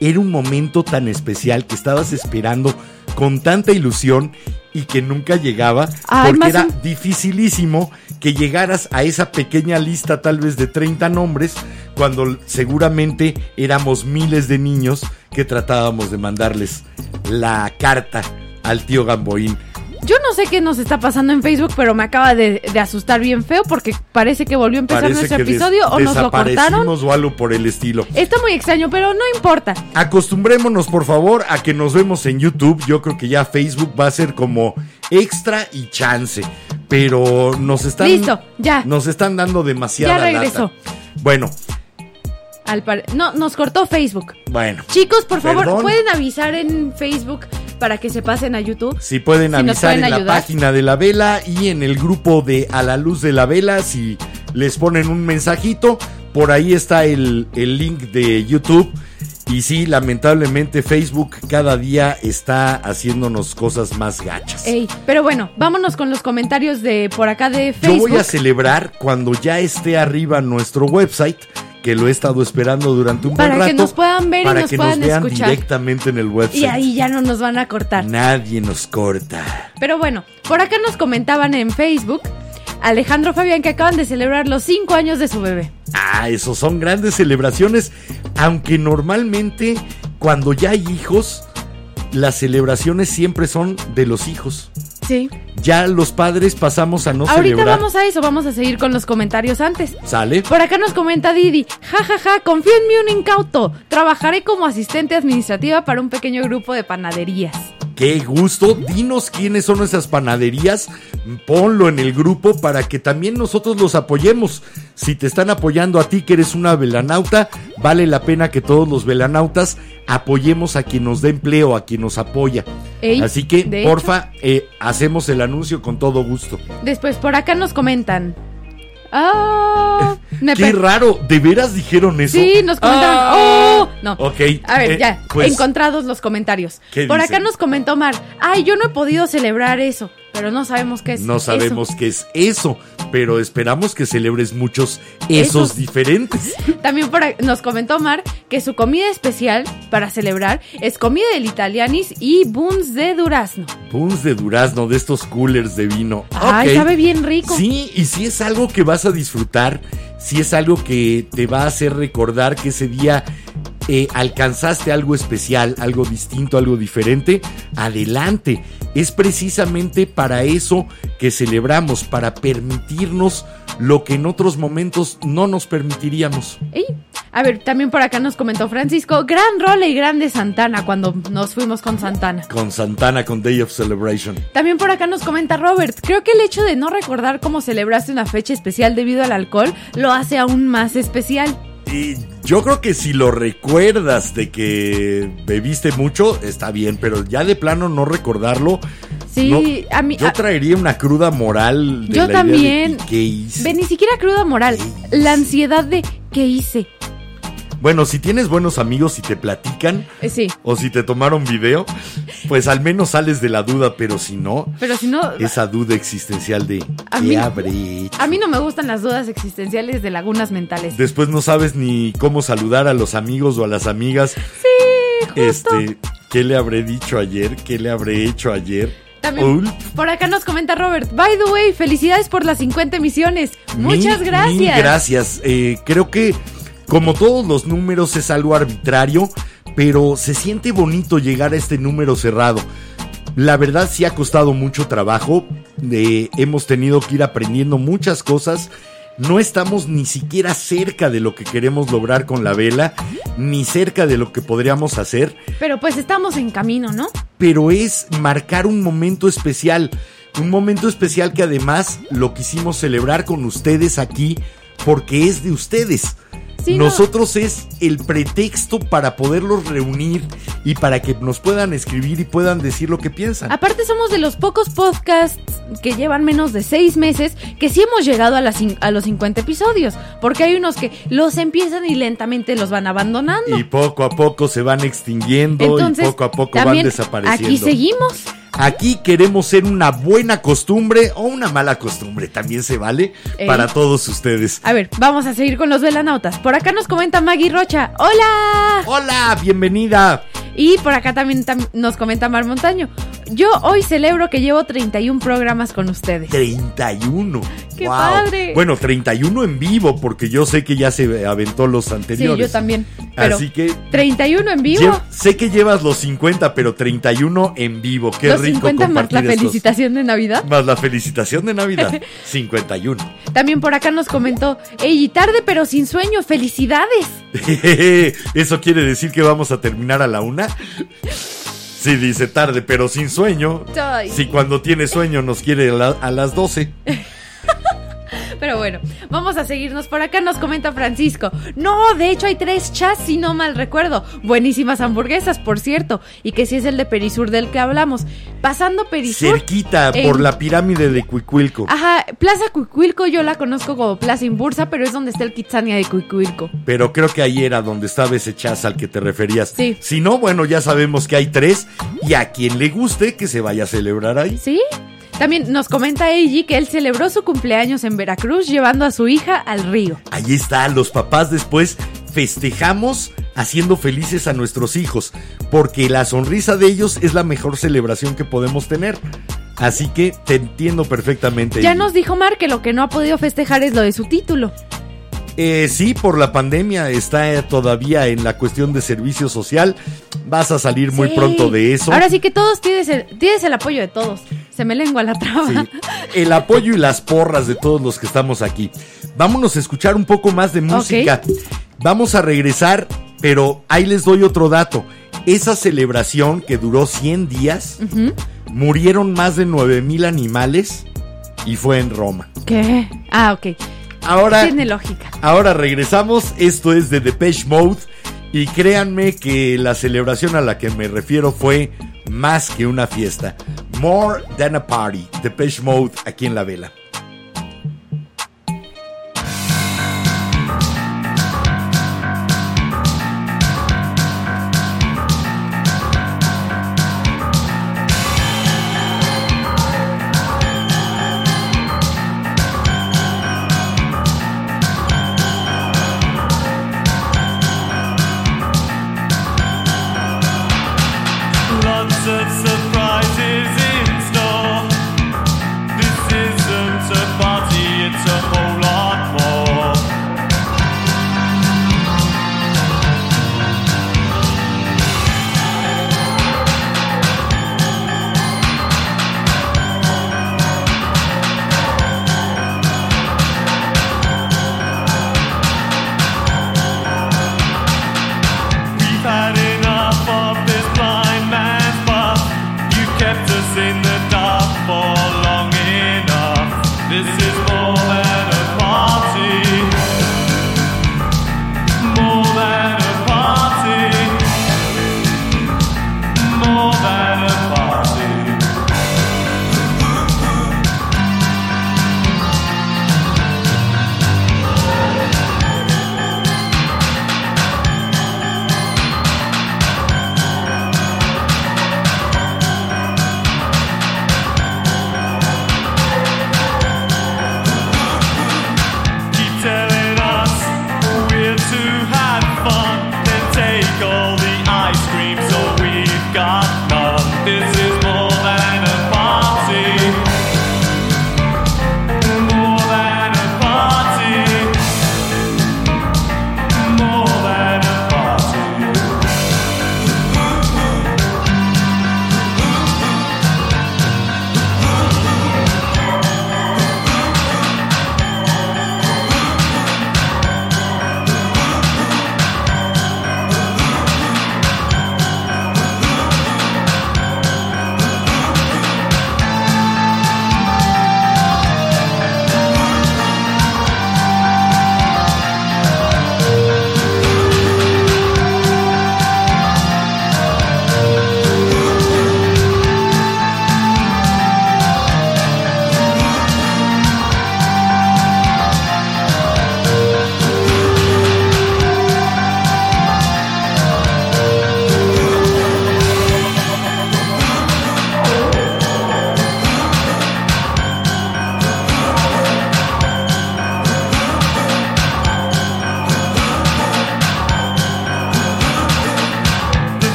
Era un momento tan especial que estabas esperando con tanta ilusión y que nunca llegaba Ay, porque era un- dificilísimo que llegaras a esa pequeña lista tal vez de 30 nombres cuando seguramente éramos miles de niños que tratábamos de mandarles la carta al tío Gamboín. Yo no sé qué nos está pasando en Facebook, pero me acaba de, de asustar bien feo porque parece que volvió a empezar Parece nuestro episodio o nos lo cortaron. o algo por el estilo. Está muy extraño, pero no importa. Acostumbrémonos por favor a que nos vemos en YouTube. Yo creo que ya Facebook va a ser como extra y chance. Pero nos están. Listo, ya. Nos están dando demasiada Ya regresó. lata. Bueno, Al pare- no, nos cortó Facebook. bueno. Chicos, por favor, Perdón. ¿pueden avisar en Facebook para que se pasen a YouTube? Si pueden Si avisar en la página de la vela y en el grupo de A la Luz de la Vela, si les ponen un mensajito, por ahí está el, el link de YouTube. Y sí, lamentablemente Facebook cada día está haciéndonos cosas más gachas. Ey, pero bueno, vámonos con los comentarios de por acá de Yo Facebook. voy a celebrar cuando ya esté arriba nuestro website, que lo he estado esperando durante un Para buen que rato. nos puedan ver y para nos que puedan nos vean escuchar. directamente en el website. y ahí ya no nos van a cortar. Nadie nos corta. Pero bueno, por acá nos comentaban en Facebook Alejandro Fabián que acaban de celebrar los 5 años de su bebé. Ah, esos son grandes celebraciones, aunque normalmente cuando ya hay hijos, las celebraciones siempre son de los hijos. Sí. Ya los padres pasamos a no Ahorita celebrar. vamos a eso, vamos a seguir con los comentarios antes. ¿Sale? Por acá nos comenta Didi, ja ja ja, confío en mí un incauto. Trabajaré como asistente administrativa para un pequeño grupo de panaderías. Qué gusto. Dinos quiénes son esas panaderías. Ponlo en el grupo para que también nosotros los apoyemos. Si te están apoyando a ti que eres una velanauta, vale la pena que todos los velanautas apoyemos a quien nos da empleo, a quien nos apoya. Ey, Así que, porfa, eh, hacemos el anuncio con todo gusto. Después, por acá nos comentan. Ah, *laughs* me Qué raro, ¿de veras dijeron eso? Sí, nos comentaron. Ah. ¡Oh! No. Ok. A ver, eh, ya, pues, encontrados los comentarios. ¿Qué Por dicen? acá nos comentó Mar. Ay, yo no he podido celebrar eso, pero no sabemos qué es. No sabemos qué es eso, pero esperamos que celebres muchos esos Esos. diferentes. *laughs* También por nos comentó Mar que su comida especial para celebrar es comida del Italianis y buns de durazno. Puns de durazno, de estos coolers de vino. Ay, sabe bien rico. Sí, y si es algo que vas a disfrutar, si es algo que te va a hacer recordar que ese día eh, alcanzaste algo especial, algo distinto, algo diferente, adelante. Es precisamente para eso que celebramos, para permitirnos lo que en otros momentos no nos permitiríamos. Ey, A ver, también por acá nos comentó Francisco, gran role y grande Santana cuando nos fuimos con Santana. Con Santana, con Day of Celebration. También por acá nos comenta Robert, creo que el hecho de no recordar cómo celebraste una fecha especial debido al alcohol lo hace aún más especial. Y yo creo que si lo recuerdas de que bebiste mucho, está bien, pero ya de plano no recordarlo. Sí, no, a mí... Yo traería una cruda moral de Yo la idea de también. ¿y ¿Qué hice? Ve, ni siquiera cruda moral, la ansiedad de ¿qué hice? Bueno, si tienes buenos amigos y te platican, Eh, sí, o si te tomaron video, pues al menos sales de la duda, pero si no, pero si no, esa duda existencial de A ¿qué mí- habré hecho? a mí no me gustan las dudas existenciales de lagunas mentales. Después no sabes ni cómo saludar a los amigos o a las amigas. Sí, justo. Este, ¿qué le habré dicho ayer? ¿Qué le habré hecho ayer? También por acá nos comenta Robert, by the way, felicidades por las 50 emisiones. Muchas Mil- gracias. mil gracias. Eh, creo que, como todos los números, es algo arbitrario, pero se siente bonito llegar a este número cerrado. La verdad sí ha costado mucho trabajo. eh, hemos tenido que ir aprendiendo muchas cosas. No estamos ni siquiera cerca de lo que queremos lograr con la vela, ni cerca de lo que podríamos hacer Pero pues estamos en camino, ¿no? pero es marcar un momento especial. Un momento especial que además lo quisimos celebrar con ustedes aquí porque es de ustedes. Sí, no. Nosotros es el pretexto para poderlos reunir y para que nos puedan escribir y puedan decir lo que piensan. Aparte somos de los pocos podcasts que llevan menos de seis meses que sí hemos llegado a, las a los 50 episodios. Porque hay unos que los empiezan y lentamente los van abandonando. Y poco a poco se van extinguiendo Entonces, y poco a poco van desapareciendo. Aquí seguimos. Aquí queremos ser una buena costumbre o una mala costumbre, también se vale Ey. para todos ustedes. A ver, vamos a seguir con los velanautas. Por acá nos comenta Maggie Rocha. ¡Hola! Hola, bienvenida. Y por acá también tam- nos comenta Mar Montaño. Yo hoy celebro que llevo 31 programas con ustedes. 31. ¡Qué Wow. padre! Bueno, 31 en vivo, porque yo sé que ya se aventó los Sí, anteriores. yo también. Pero Así que 31 en vivo. lle- sé que llevas los 50, pero 31 en vivo. Qué los rico 50 más la estos. felicitación de Navidad. Más la felicitación de Navidad. *laughs* 51. También por acá nos comentó, ey, tarde pero sin sueño, felicidades. *laughs* ¿Eso quiere decir que vamos a terminar a la una? *laughs* Sí, dice tarde, pero sin sueño. Si cuando tiene sueño nos quiere a, la- a las 12. Pero bueno, vamos a seguirnos. Por acá nos comenta Francisco. No, de hecho hay tres chats, si no mal recuerdo. Buenísimas hamburguesas, por cierto. Y que sí es el de Perisur del que hablamos. Pasando Perisur. Cerquita, en- por la pirámide de Cuicuilco. Ajá, Plaza Cuicuilco yo la conozco como Plaza Imbursa, pero es donde está el Kitsania de Cuicuilco. Pero creo que ahí era donde estaba ese chas al que te referías. Sí. Si no, bueno, ya sabemos que hay tres. Y a quien le guste que se vaya a celebrar ahí. ¿Sí? También nos comenta Eiji que él celebró su cumpleaños en Veracruz llevando a su hija al río. Ahí está, los papás después festejamos haciendo felices a nuestros hijos. Porque la sonrisa de ellos es la mejor celebración que podemos tener. Así que te entiendo perfectamente. Ya Eiji. nos dijo Mar que lo que no ha podido festejar es lo de su título. Eh, sí, por la pandemia está eh, todavía en la cuestión de servicio social. Vas a salir muy pronto de eso. Ahora sí que todos tienes el, tienes el apoyo de todos. Se me lengua la traba. *laughs* El apoyo y las porras de todos los que estamos aquí. Vámonos a escuchar un poco más de música. Vamos a regresar, pero ahí les doy otro dato. Esa celebración que duró 100 días, murieron más de 9 mil animales y fue en Roma. ¿Qué? Ah, ok ahora. Ahora regresamos. Esto es de Depeche Mode. Y créanme que la celebración a la que me refiero fue más que una fiesta. More than a party. Depeche Mode aquí en la vela.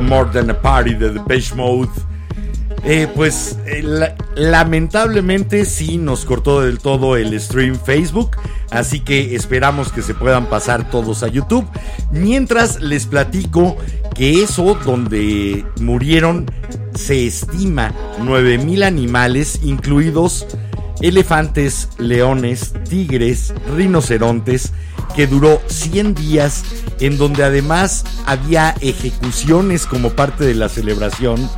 More Than a Party de Depeche Mode. Eh, pues eh, lamentablemente sí nos cortó del todo el stream Facebook, así que esperamos que se puedan pasar todos a YouTube. Mientras les platico que eso donde murieron se estima 9.000 animales, incluidos elefantes, leones, tigres, rinocerontes, que duró 100 días, en donde además había ejecuciones como parte de la celebración,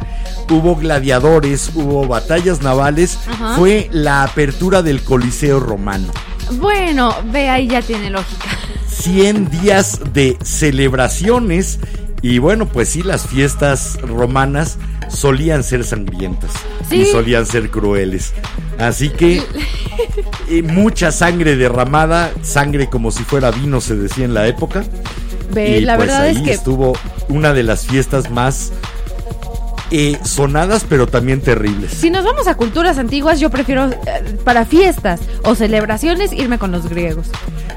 hubo gladiadores, hubo batallas navales, Ajá. fue la apertura del Coliseo Romano. Bueno, ve ahí ya tiene lógica. 100 días de celebraciones y bueno, pues sí, las fiestas romanas solían ser sangrientas y solían ser crueles. Así que *laughs* eh, mucha sangre derramada, sangre como si fuera vino se decía en la época. Ve, y la pues verdad ahí es que estuvo una de las fiestas más eh, sonadas pero también terribles. si nos vamos a culturas antiguas, yo prefiero eh, para fiestas o celebraciones irme con los griegos.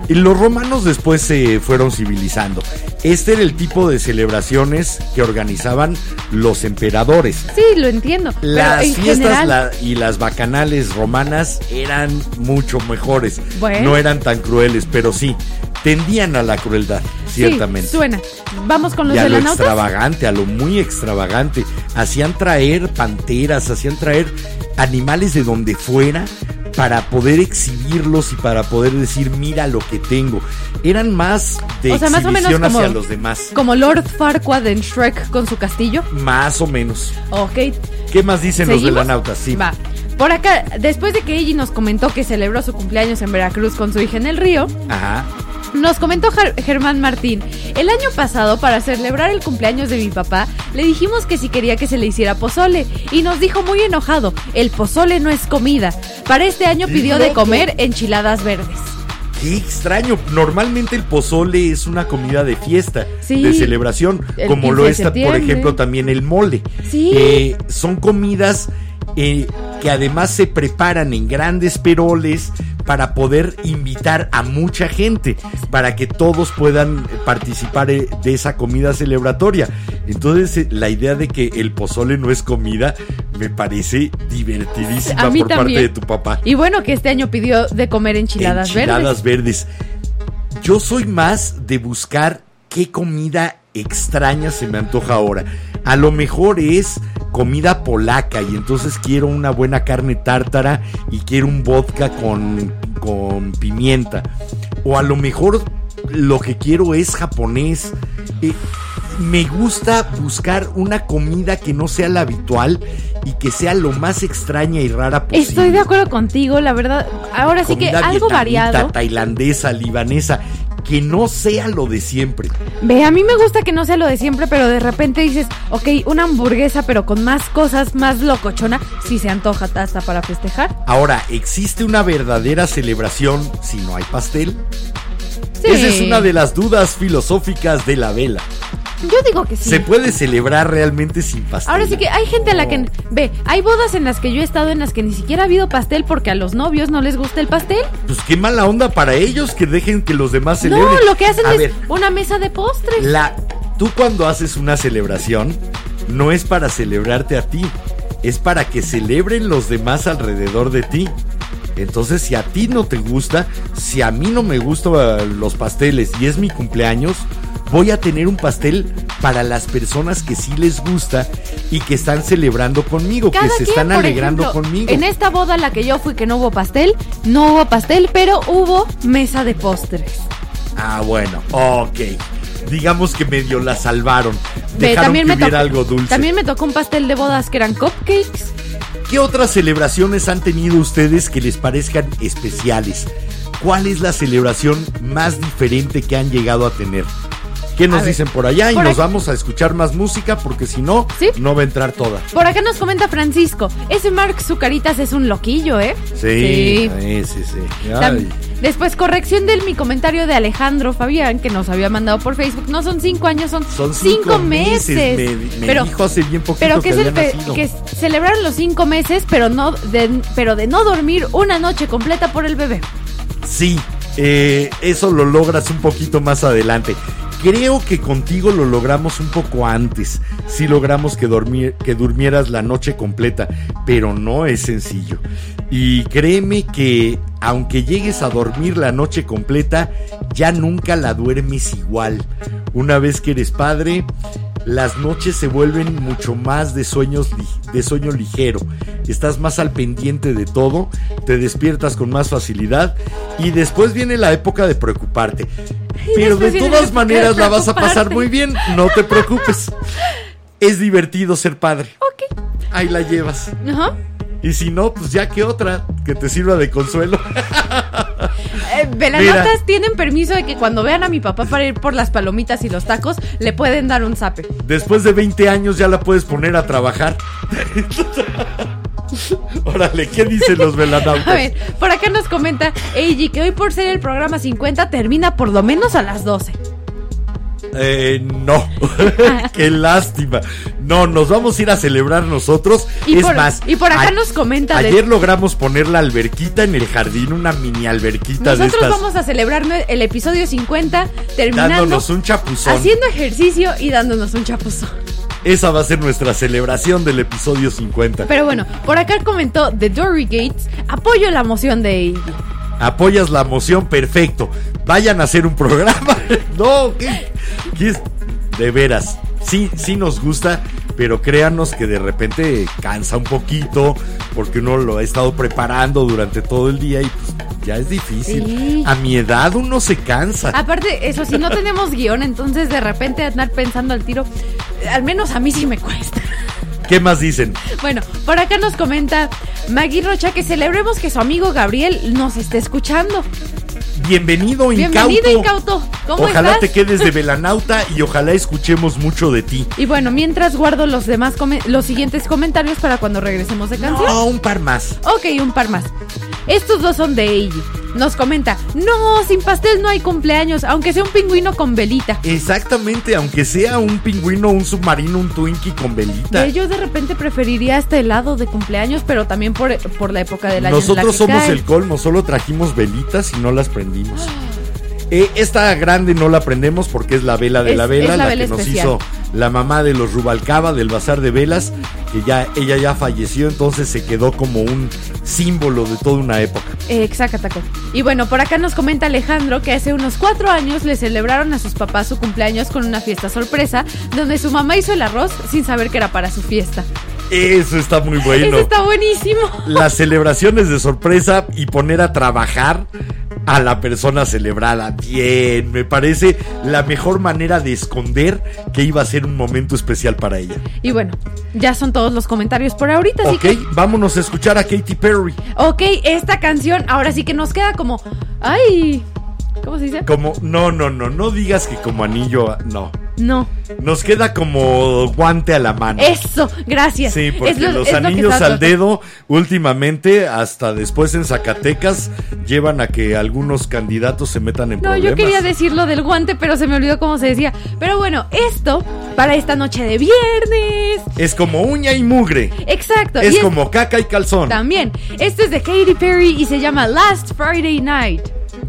Y los romanos después se fueron civilizando. Este era el tipo de celebraciones que organizaban los emperadores. Sí, lo entiendo. Las pero en fiestas general, la- y las bacanales romanas eran mucho mejores. Bueno. No eran tan crueles, pero sí, tendían a la crueldad, sí, ciertamente. suena. Vamos con los y a de lo extravagante, a lo muy extravagante. Hacían traer panteras, hacían traer animales de donde fuera para poder exhibirlos y para poder decir, mira lo que tengo. Eran más de O sea, más o menos como- hacia los demás. Como Lord Farquaad en Shrek con su castillo. Más o menos. Ok. ¿Qué más dicen los de la nauta? Sí. Va. Por acá, después de que Eiji nos comentó que celebró su cumpleaños en Veracruz con su hija en el río, Ajá. Nos comentó Ger- Germán Martín, el año pasado para celebrar el cumpleaños de mi papá, le dijimos que si quería que se le hiciera pozole y nos dijo muy enojado, el pozole no es comida. Para este año pidió de comer enchiladas verdes. Qué extraño. Normalmente el pozole es una comida de fiesta, Sí. de celebración, El como 15 lo de es, por ejemplo, también el mole. Sí. Eh, son comidas eh, que además se preparan en grandes peroles para poder invitar a mucha gente, para que todos puedan participar eh, de esa comida celebratoria. Entonces, eh, la idea de que el pozole no es comida me parece divertidísima A mí por parte también. de tu papá. Y bueno, que este año pidió de comer enchiladas, Enchiladas verdes. verdes. Yo soy más de buscar qué comida extraña se me antoja ahora. A lo mejor es comida polaca y entonces quiero una buena carne tártara y quiero un vodka con, con pimienta. O a lo mejor lo que quiero es japonés. Eh, me gusta buscar una comida que no sea la habitual y que sea lo más extraña y rara posible Estoy de acuerdo contigo, la verdad. Ahora sí que algo variado. tailandesa, libanesa, que no sea lo de siempre. Ve, a mí me gusta que no sea lo de siempre, pero de repente dices, ok, una hamburguesa, pero con más cosas, más locochona, si se antoja hasta para festejar. Ahora, ¿existe una verdadera celebración si no hay pastel? Sí. Esa es una de las dudas filosóficas de la vela. Yo digo que sí. ¿Se puede celebrar realmente sin pastel? Ahora sí que hay gente a la que... Ve, hay bodas en las que yo he estado en las que ni siquiera ha habido pastel porque a los novios no les gusta el pastel. Pues qué mala onda para ellos que dejen que los demás celebren. No, lo que hacen A es ver, una mesa de postres. La, tú cuando haces una celebración, no es para celebrarte a ti, es para que celebren los demás alrededor de ti. Entonces, si a ti no te gusta, si a mí no me gustan los pasteles y es mi cumpleaños, voy a tener un pastel para las personas que sí les gusta y que están celebrando conmigo, Cada que se quien, están alegrando ejemplo, conmigo. En esta boda a la que yo fui que no hubo pastel, no hubo pastel, pero hubo mesa de postres. Ah, bueno, ok. Digamos que medio la salvaron. Ve, Dejaron que me hubiera tocó- algo dulce. También me tocó un pastel de bodas que eran cupcakes. ¿Qué otras celebraciones han tenido ustedes que les parezcan especiales? ¿Cuál es la celebración más diferente que han llegado a tener? ¿Qué nos A ver, dicen por allá? Y por nos aquí- vamos a escuchar más música porque si no, Sí. no va a entrar toda. Por acá nos comenta Francisco, ese Mark Zucaritas es un loquillo, ¿eh? Sí, sí, sí. sí. Ay. Después, corrección del mi comentario de Alejandro Fabián, que nos había mandado por Facebook. No son cinco años, son, Son cinco, meses. meses. Me, me pero, dijo hace bien poquito pero que, que, es el que celebraron los cinco meses, pero no de, pero de no dormir una noche completa por el bebé. Sí, eh, eso lo logras un poquito más adelante. Creo que contigo lo logramos un poco antes. Sí logramos que, que durmieras la noche completa, pero no es sencillo. Y créeme que aunque llegues a dormir la noche completa, ya nunca la duermes igual. Una vez que eres padre, las noches se vuelven mucho más de sueños de sueño ligero. Estás más al pendiente de todo, te despiertas con más facilidad y después viene la época de preocuparte. Pero de todas maneras la vas a pasar muy bien, no te preocupes. Es divertido ser padre. Ok. Ahí la llevas. Ajá. Y si no, pues ya que otra que te sirva de consuelo. Eh, velanotas tienen permiso de que cuando vean a mi papá para ir por las palomitas y los tacos, le pueden dar un zape. Después de 20 años ya la puedes poner a trabajar. *laughs* *laughs* Órale, ¿qué dicen los velanautas? A ver, por acá nos comenta Eiji que hoy por ser el programa 50 termina por lo menos a las 12. Eh, no. *laughs* Qué lástima. No, nos vamos a ir a celebrar nosotros. Y es por- más, y por acá nos comenta de- Ayer logramos poner la alberquita en el jardín, una mini alberquita de Nosotros estas. vamos a celebrar el episodio 50 terminando Dándonos un chapuzón. haciendo ejercicio y dándonos un chapuzón. Esa va a ser nuestra celebración del episodio 50. Pero bueno, por acá comentó The Dory Gates, apoyo la moción de. Apoyas la moción, perfecto. Vayan a hacer un programa. *laughs* no, ¿qué? ¿Qué es? De veras, sí, sí nos gusta, pero créanos que de repente cansa un poquito, porque uno lo ha estado preparando durante todo el día y pues ya es difícil. Sí. A mi edad uno se cansa. Aparte, eso si no tenemos guion, entonces de repente andar pensando al tiro, al menos a mí sí me cuesta. ¿Qué más dicen? Bueno, por acá nos comenta Maggie Rocha que celebremos que su amigo Gabriel nos esté escuchando. Bienvenido, incauto. Bienvenido, incauto. ¿Cómo Ojalá estás? te quedes de velanauta y ojalá escuchemos mucho de ti. Y bueno, mientras guardo los demás los siguientes comentarios para cuando regresemos de canción. No, un par más. Ok, un par más. Estos dos son de Eiji. Nos comenta, no, sin pastel no hay cumpleaños, aunque sea un pingüino con velita. Exactamente, aunque sea un pingüino, un submarino, un Twinkie con velita. Yo de repente preferiría este helado de cumpleaños, pero también por, por la época del año. en la Nosotros que somos cae. el colmo, solo trajimos velitas y no las prendimos. Eh, esta grande no la prendemos porque es la vela de Es- la vela, la la, vela que nos hizo la mamá de los Rubalcaba del Bazar de Velas, que ya ella ya falleció, entonces se quedó como un símbolo de toda una época. Exacto. Y bueno, por acá nos comenta Alejandro que hace unos cuatro años le celebraron a sus papás su cumpleaños con una fiesta sorpresa, donde su mamá hizo el arroz sin saber que era para su fiesta. Eso está muy bueno. Eso está buenísimo. Las celebraciones de sorpresa y poner a trabajar a la persona celebrada. Bien, me parece la mejor manera de esconder que iba a ser un momento especial para ella. Y bueno, ya son todos los comentarios por ahorita, así Ok, que... vámonos a escuchar a Katy Perry. Ok, esta canción ahora sí que nos queda como... ¡Ay! ¿Cómo se dice? Como, no, no, no, no digas que como anillo, a- no. No. Nos queda como guante a la mano. Eso, gracias. Sí, porque Es lo- los es lo que anillos estaba al dedo, últimamente, hasta después en Zacatecas, llevan a que algunos candidatos se metan en No, problemas. yo quería decir lo del guante, pero se me olvidó cómo se decía. Pero bueno, esto para esta noche de viernes. Es como uña y mugre. Exacto. Es como caca y calzón. También. Esto es de Katy Perry y se llama Last Friday Night.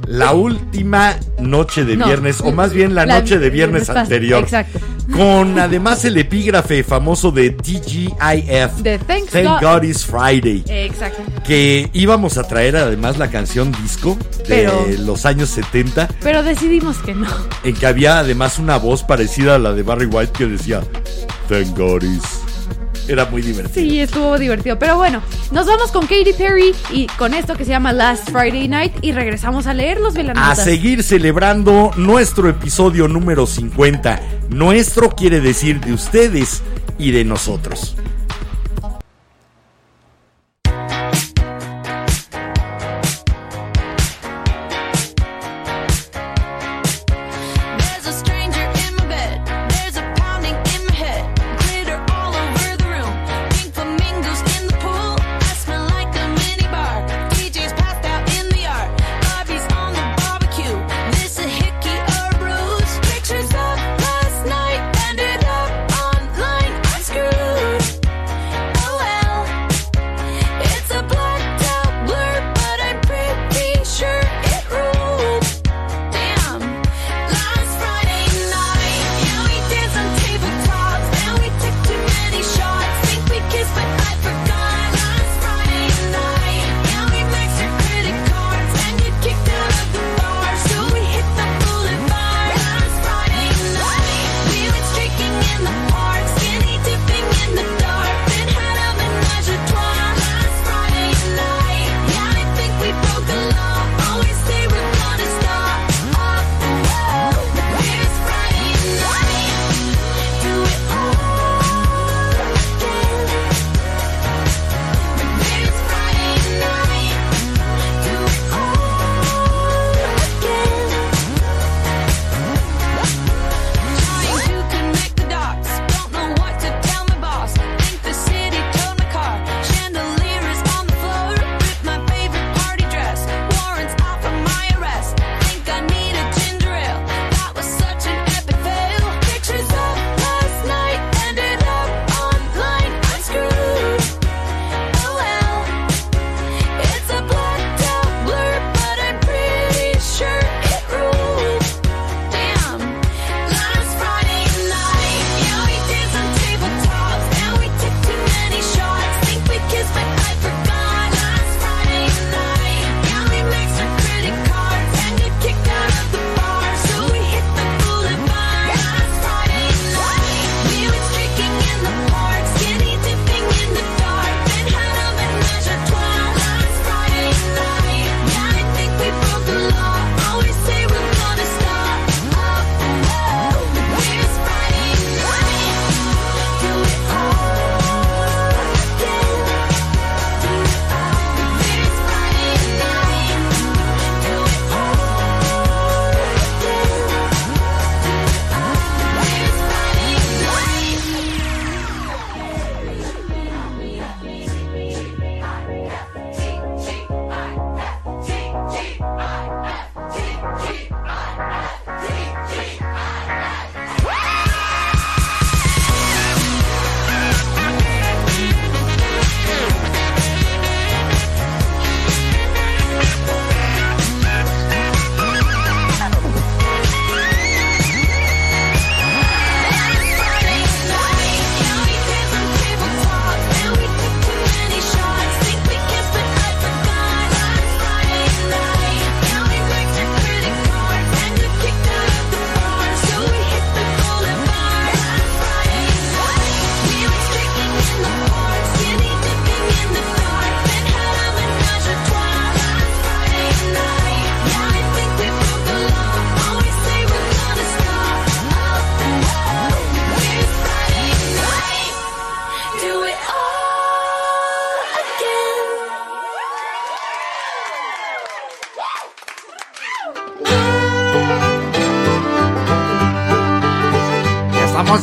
La última noche de No, viernes, o más bien la, la- noche de viernes anterior. exacto. Con además el epígrafe famoso de TGIF. De Thank God- God It's Friday. Exacto. Que íbamos a traer además la canción disco de Pero- los años 70. Pero decidimos que no. En que había además una voz parecida a la de Barry White que decía Thank God It's. Era muy divertido. Sí, estuvo divertido. Pero bueno, nos vamos con Katy Perry y con esto que se llama Last Friday Night y regresamos a leer los A velanotas. seguir celebrando nuestro episodio número 50. Nuestro quiere decir de ustedes y de nosotros.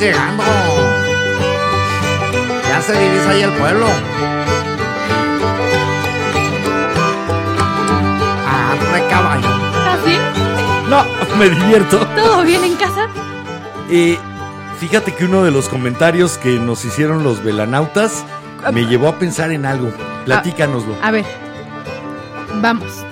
Llegando. Ya se divisa ahí el pueblo. Arre caballo. ¿Así? No, *laughs* me divierto. ¿Ah, ¿Todo bien en casa? Eh, fíjate que uno de los comentarios que nos hicieron los velanautas me llevó a pensar en algo. Platícanoslo. A ver, vamos.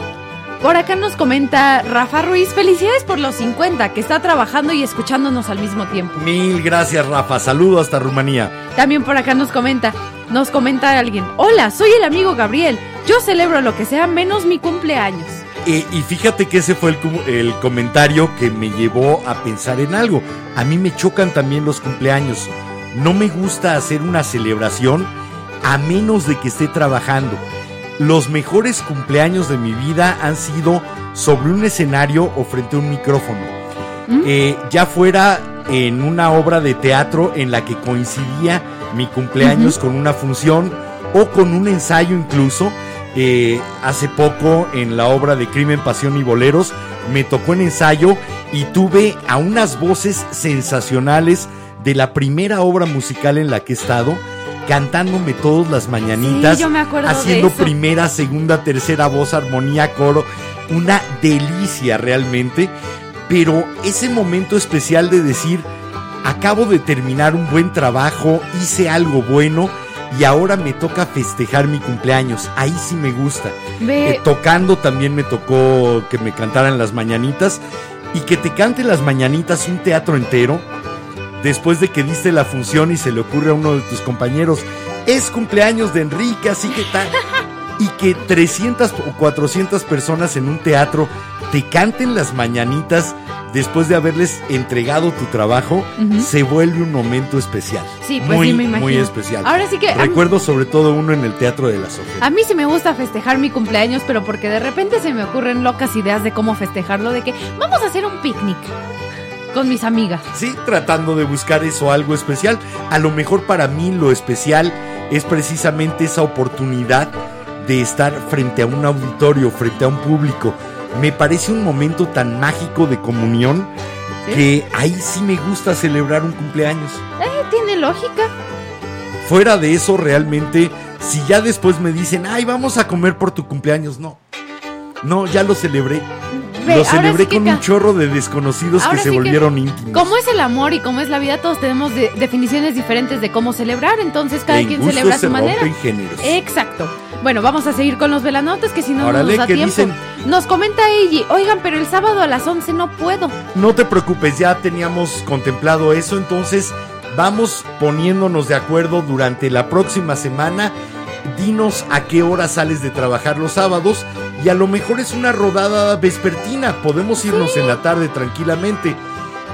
Por acá nos comenta Rafa Ruiz, felicidades por los 50, que está trabajando y escuchándonos al mismo tiempo. Mil gracias, Rafa. Saludo hasta Rumanía. También por acá nos comenta, nos comenta alguien, hola, soy el amigo Gabriel, yo celebro lo que sea menos mi cumpleaños. Eh, y fíjate que ese fue el, el comentario que me llevó a pensar en algo. A mí me chocan también los cumpleaños. No me gusta hacer una celebración a menos de que esté trabajando. Los mejores cumpleaños de mi vida han sido sobre un escenario o frente a un micrófono. Eh, ya fuera en una obra de teatro en la que coincidía mi cumpleaños con una función o con un ensayo incluso. Eh, hace poco en la obra de Crimen, Pasión y Boleros me tocó en ensayo y tuve a unas voces sensacionales de la primera obra musical en la que he estado cantándome todas las mañanitas, Sí, yo me acuerdo de haciendo eso. primera, segunda, tercera voz, armonía, coro, una delicia realmente, pero ese momento especial de decir, acabo de terminar un buen trabajo, hice algo bueno y ahora me toca festejar mi cumpleaños, ahí sí me gusta. Eh, tocando también me tocó que me cantaran las mañanitas. Y que te cante las mañanitas un teatro entero después de que diste la función y se le ocurre a uno de tus compañeros, es cumpleaños de Enrique, así que tal. *laughs* Y que 300 o 400 personas en un teatro te canten las mañanitas después de haberles entregado tu trabajo, se vuelve un momento especial. Sí, pues muy, sí, me imagino. Muy especial. Ahora sí que mí- Recuerdo sobre todo uno en el Teatro de la Sofía. A mí sí me gusta festejar mi cumpleaños, pero porque de repente se me ocurren locas ideas de cómo festejarlo, de que vamos a hacer un picnic con mis amigas. Sí, tratando de buscar eso, algo especial. A lo mejor para mí lo especial es precisamente esa oportunidad de estar frente a un auditorio, frente a un público. Me parece un momento tan mágico de comunión ¿Sí? que ahí sí me gusta celebrar un cumpleaños. Eh, tiene lógica. Fuera de eso, realmente, si ya después me dicen, ay, vamos a comer por tu cumpleaños, no. No, ya lo celebré. Ve, lo celebré sí que con un chorro de desconocidos Ahora que se sí que- volvieron íntimos. Como es el amor y como es la vida, todos tenemos de- definiciones diferentes de cómo celebrar, entonces cada En quien celebra a su manera. Exacto. Bueno, vamos a seguir con los velanotes que si no, no Órale, nos da ¿qué tiempo. dicen? Nos comenta Eiji, oigan, pero el sábado a las 11 no puedo. No te preocupes, ya teníamos contemplado eso, entonces vamos poniéndonos de acuerdo durante la próxima semana. Dinos a qué hora sales de trabajar los sábados y a lo mejor es una rodada vespertina, podemos irnos en la tarde tranquilamente.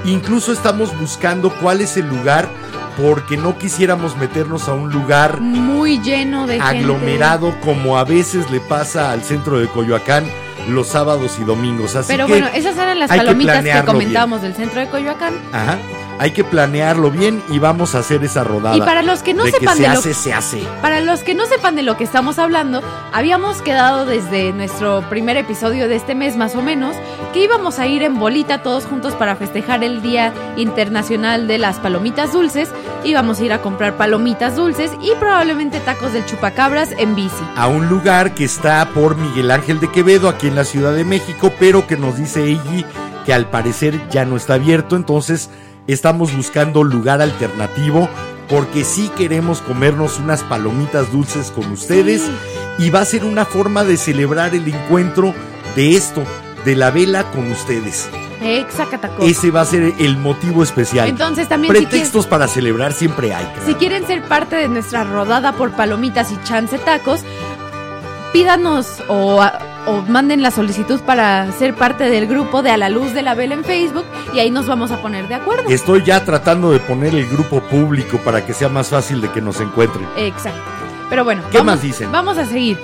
Incluso estamos buscando cuál es el lugar porque no quisiéramos meternos a un lugar Muy lleno de gente. aglomerado como a veces le pasa al centro de Coyoacán los sábados y domingos. Así Pero que bueno, esas eran las que palomitas que, comentábamos del centro de Coyoacán. Ajá. Hay que planearlo bien y vamos a hacer esa rodada. Y para los que no de sepan que se de lo hace, se hace. Para los que no sepan de lo que estamos hablando, habíamos quedado desde nuestro primer episodio de este mes más o menos que íbamos a ir en bolita todos juntos para festejar el Día Internacional de las Palomitas Dulces. Íbamos a ir a comprar palomitas dulces y probablemente tacos del chupacabras en bici. A un lugar que está por Miguel Ángel de Quevedo, aquí en la Ciudad de México, pero que nos dice Eiji que al parecer ya no está abierto. Entonces estamos buscando lugar alternativo porque sí queremos comernos unas palomitas dulces con ustedes y va a ser una forma de celebrar el encuentro de esto, de la vela con ustedes. Exacatacos. Ese va a ser el motivo especial. Entonces también si quieren, Pretextos para celebrar siempre hay. claro. si quieren ser parte de nuestra rodada por palomitas y chance tacos, pídanos o, o manden la solicitud para ser parte del grupo de A la Luz de la Vela en Facebook y ahí nos vamos a poner de acuerdo. Estoy ya tratando de poner el grupo público para que sea más fácil de que nos encuentren. Exacto. Pero bueno, ¿Qué vamos, más dicen? Vamos a seguir.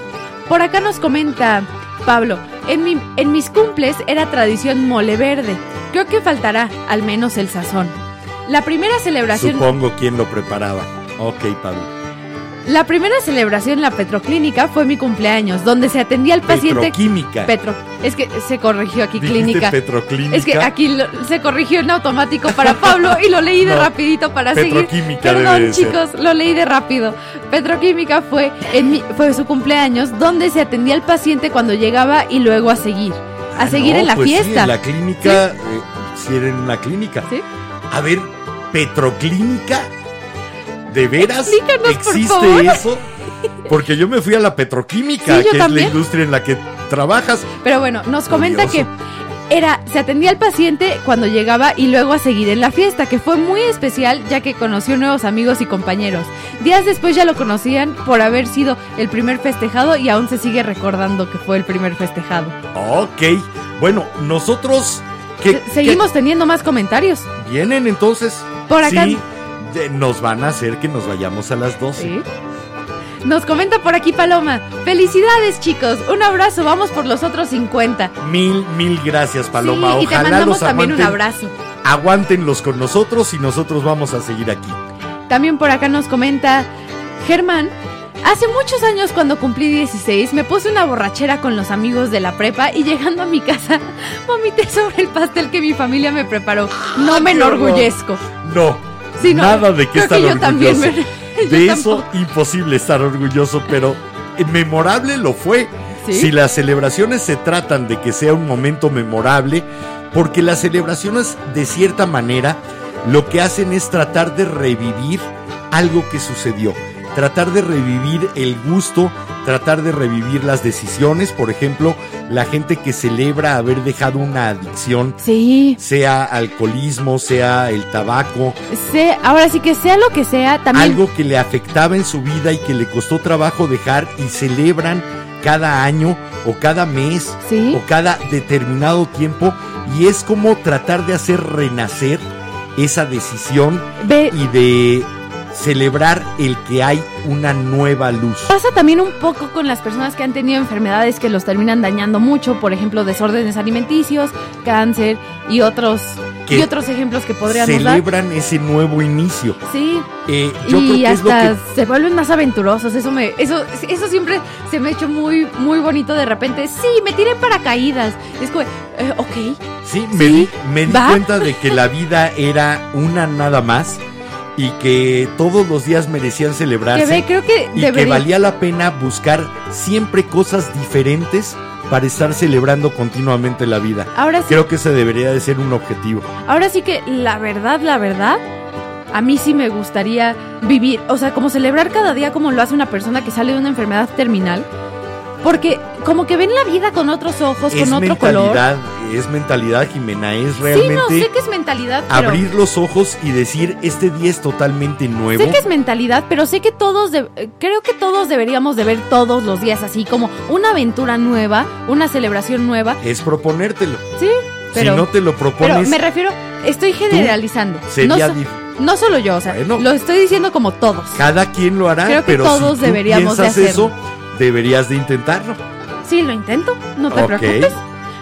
Por acá nos comenta Pablo, en, mi- en mis cumples era tradición mole verde. Creo que faltará al menos el sazón. La primera celebración... Supongo quién lo preparaba. Ok, Pablo. La primera celebración en la petroclínica fue mi cumpleaños, donde se atendía al paciente. Petroquímica. Petro. Es que se corrigió aquí clínica. petroclínica. Es que aquí lo- se corrigió en automático para Pablo y lo leí de *laughs* No, rapidito para seguir. petroquímica debe Perdón, ser. chicos, lo leí de rápido. Petroquímica fue en mi- fue su cumpleaños donde se atendía al paciente cuando llegaba y luego a seguir. A Ah, seguir no, en la pues sí, fiesta. en la clínica, eh, sí, era en la clínica. ¿Sí? A ver, Petroclínica, ¿de veras por existe favor. eso? Porque yo me fui a la petroquímica, Sí, que también. es la industria en la que trabajas. Pero bueno, nos comenta Curioso. que era, se atendía al paciente cuando llegaba y luego a seguir en la fiesta, que fue muy especial ya que conoció nuevos amigos y compañeros. Días después ya lo conocían por haber sido el primer festejado y aún se sigue recordando que fue el primer festejado. Ok, bueno, nosotros... ¿qué- Se- seguimos teniendo más comentarios. ¿Vienen entonces? Por acá- Sí, nos van a hacer que nos vayamos a las 12. Sí. Nos comenta por aquí Paloma. Felicidades chicos, un abrazo, vamos por los otros 50. Mil, mil gracias, Paloma. Sí, y te mandamos los también un abrazo. aguántenlos con nosotros y nosotros vamos a seguir aquí. También por acá nos comenta Germán. Hace muchos años cuando cumplí 16 me puse una borrachera con los amigos de la prepa y llegando a mi casa vomité sobre el pastel que mi familia me preparó. No me enorgullezco. No, Sí, no, nada de que creo estar que yo también orgulloso. *laughs* de eso, tampoco. imposible estar orgulloso, pero memorable lo fue. ¿Sí? Si las celebraciones se tratan de que sea un momento memorable, porque las celebraciones, de cierta manera, lo que hacen es tratar de revivir algo que sucedió. Tratar de revivir el gusto, tratar de revivir las decisiones. Por ejemplo, la gente que celebra haber dejado una adicción, Sí, sea alcoholismo, sea el tabaco, sé, ahora sí que sea lo que sea, también algo que le afectaba en su vida y que le costó trabajo dejar y celebran cada año o cada mes Sí. o cada determinado tiempo y es como tratar de hacer renacer esa decisión y de celebrar el que hay una nueva luz. Pasa también un poco con las personas que han tenido enfermedades que los terminan dañando mucho, por ejemplo, desórdenes alimenticios, cáncer y otros Que y otros ejemplos que podríamos dar. Celebran ese nuevo inicio. Sí, Eh, yo creo y que es lo hasta que se vuelven más aventurosos. Eso me, eso, eso siempre se me ha hecho muy, muy bonito de repente. Sí, me tiré paracaídas. Es como, eh, ok. Sí, me Sí, di, me di cuenta de que la *laughs* vida era una nada más y que todos los días merecían Que celebrarse ve, creo que y que valía la pena buscar siempre cosas diferentes para estar celebrando continuamente la vida. Ahora sí, Creo que ese debería de ser un objetivo. ahora sí que la verdad, la verdad. A mí sí me gustaría vivir, o sea, como celebrar cada día como lo hace una persona que sale de una enfermedad terminal. Porque como que ven la vida con otros ojos, es con otro color. Es mentalidad, Jimena, es Sí, realmente no, sé que es mentalidad, pero... abrir los ojos y decir, este día es totalmente nuevo. Sé que es mentalidad, pero sé que todos, de- eh, creo que todos deberíamos de ver todos los días así como una aventura nueva, una celebración nueva. Es proponértelo. Sí, pero, si no te lo pero propones, me refiero, estoy generalizando. sería no, so- no solo yo, o sea, Bueno. lo estoy diciendo como todos. cada quien lo hará, Creo que pero todos si tú deberíamos de hacerlo. eso, deberías de intentarlo. Sí, lo intento, no te Ok. preocupes.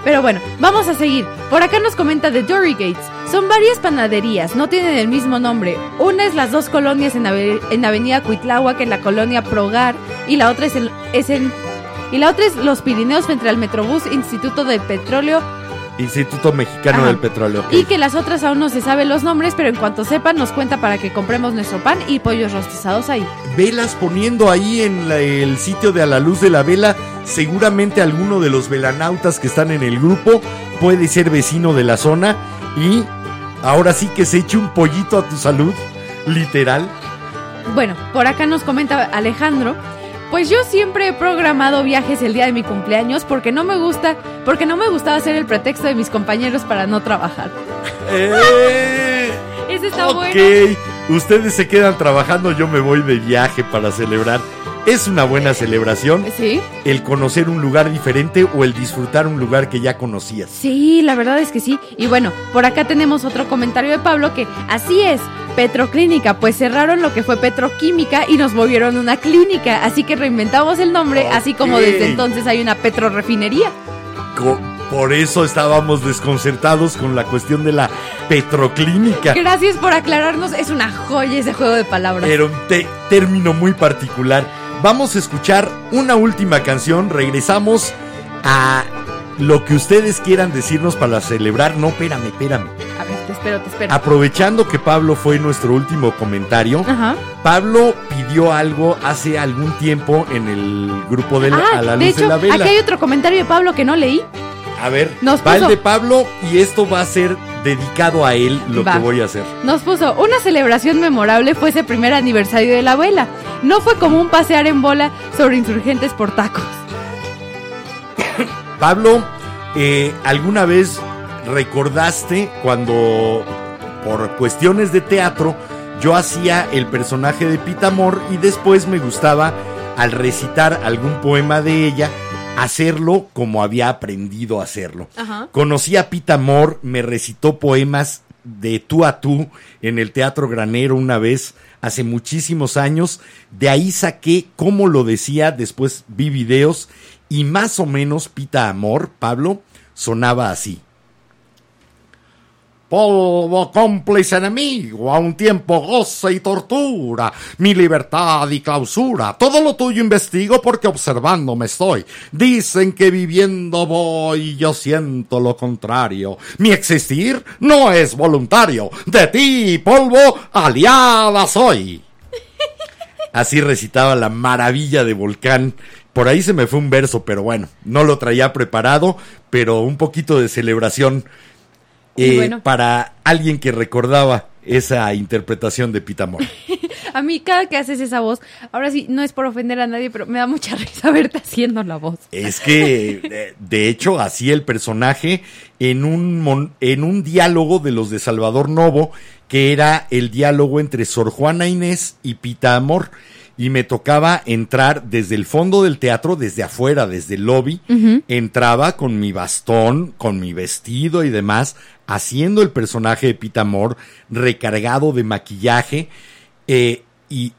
Pero bueno, vamos a seguir. Por acá nos comenta de Dory Gates. Son varias panaderías, no tienen el mismo nombre. Una es las dos colonias en, ave- en Avenida Cuitláhuac, en la colonia Progar, y la otra es en, es en- y la otra es Los Pirineos frente al Metrobús Instituto de Petróleo Instituto Mexicano Ajá. del Petróleo. y que las otras aún no se saben los nombres, pero en cuanto sepan nos cuenta para que compremos nuestro pan y pollos rostizados ahí. Velas poniendo ahí en la- el sitio de a la luz de la vela. Seguramente alguno de los velanautas que están en el grupo puede ser vecino de la zona y ahora sí que se eche un pollito a tu salud, literal. Bueno, por acá nos comenta Alejandro. Pues yo siempre he programado viajes el día de mi cumpleaños porque no me gusta, porque no me gustaba ser el pretexto de mis compañeros para no trabajar. Eh, *laughs* Ese está ok, bueno. ustedes se quedan trabajando, yo me voy de viaje para celebrar. Es una buena celebración Sí, el conocer un lugar diferente o el disfrutar un lugar que ya conocías. sí, la verdad es que sí. Y bueno, por acá tenemos otro comentario de Pablo que así es, Petroclínica, pues cerraron lo que fue Petroquímica y nos movieron una clínica, así que reinventamos el nombre, así como desde entonces hay una petrorefinería. Co- Por eso estábamos desconcertados con la cuestión de la petroclínica. Gracias por aclararnos. Es una joya ese juego de palabras. Era un término muy particular. Vamos a escuchar una última canción. Regresamos a lo que ustedes quieran decirnos para celebrar. No, espérame, espérame. A ver, te espero, te espero. Aprovechando que Pablo fue nuestro último comentario, Ajá. Pablo pidió algo hace algún tiempo en el grupo de la, Ah, a la luz de, hecho, la vela. aquí hay otro comentario de Pablo que no leí. A ver, Nos va el puso- de Pablo y esto va a ser dedicado a él lo Va. que voy a hacer. Nos puso, una celebración memorable fue ese primer aniversario de la abuela. No fue común pasear en bola sobre insurgentes por tacos. *coughs* Pablo, eh, ¿alguna vez recordaste cuando por cuestiones de teatro yo hacía el personaje de Pitamor y después me gustaba al recitar algún poema de ella hacerlo como había aprendido a hacerlo? Ajá. Conocí a Pitamor, me recitó poemas de tú a tú en el Teatro Granero una vez hace muchísimos años. De ahí saqué cómo lo decía, después vi videos y más o menos Pita Amor, Pablo, sonaba así. Polvo cómplice enemigo, a un tiempo goce y tortura, mi libertad y clausura. Todo lo tuyo investigo porque observando me estoy. Dicen que viviendo voy yo siento lo contrario. Mi existir no es voluntario. De ti, polvo, aliada soy. Así recitaba la maravilla de Volcán. Por ahí se me fue un verso, pero bueno, no lo traía preparado, pero un poquito de celebración eh, bueno. para alguien que recordaba esa interpretación de Pitamor. *laughs* A mí, cada que haces esa voz, ahora sí, no es por ofender a nadie, pero me da mucha *laughs* risa verte haciendo la voz. Es que, de, de hecho, así el personaje en un, mon- en un diálogo de los de Salvador Novo, que era el diálogo entre Sor Juana Inés y Pita Amor. Y me tocaba entrar desde el fondo del teatro, desde afuera, desde el lobby. Entraba con mi bastón, con mi vestido y demás, haciendo el personaje de Pita Amor, recargado de maquillaje. eh, y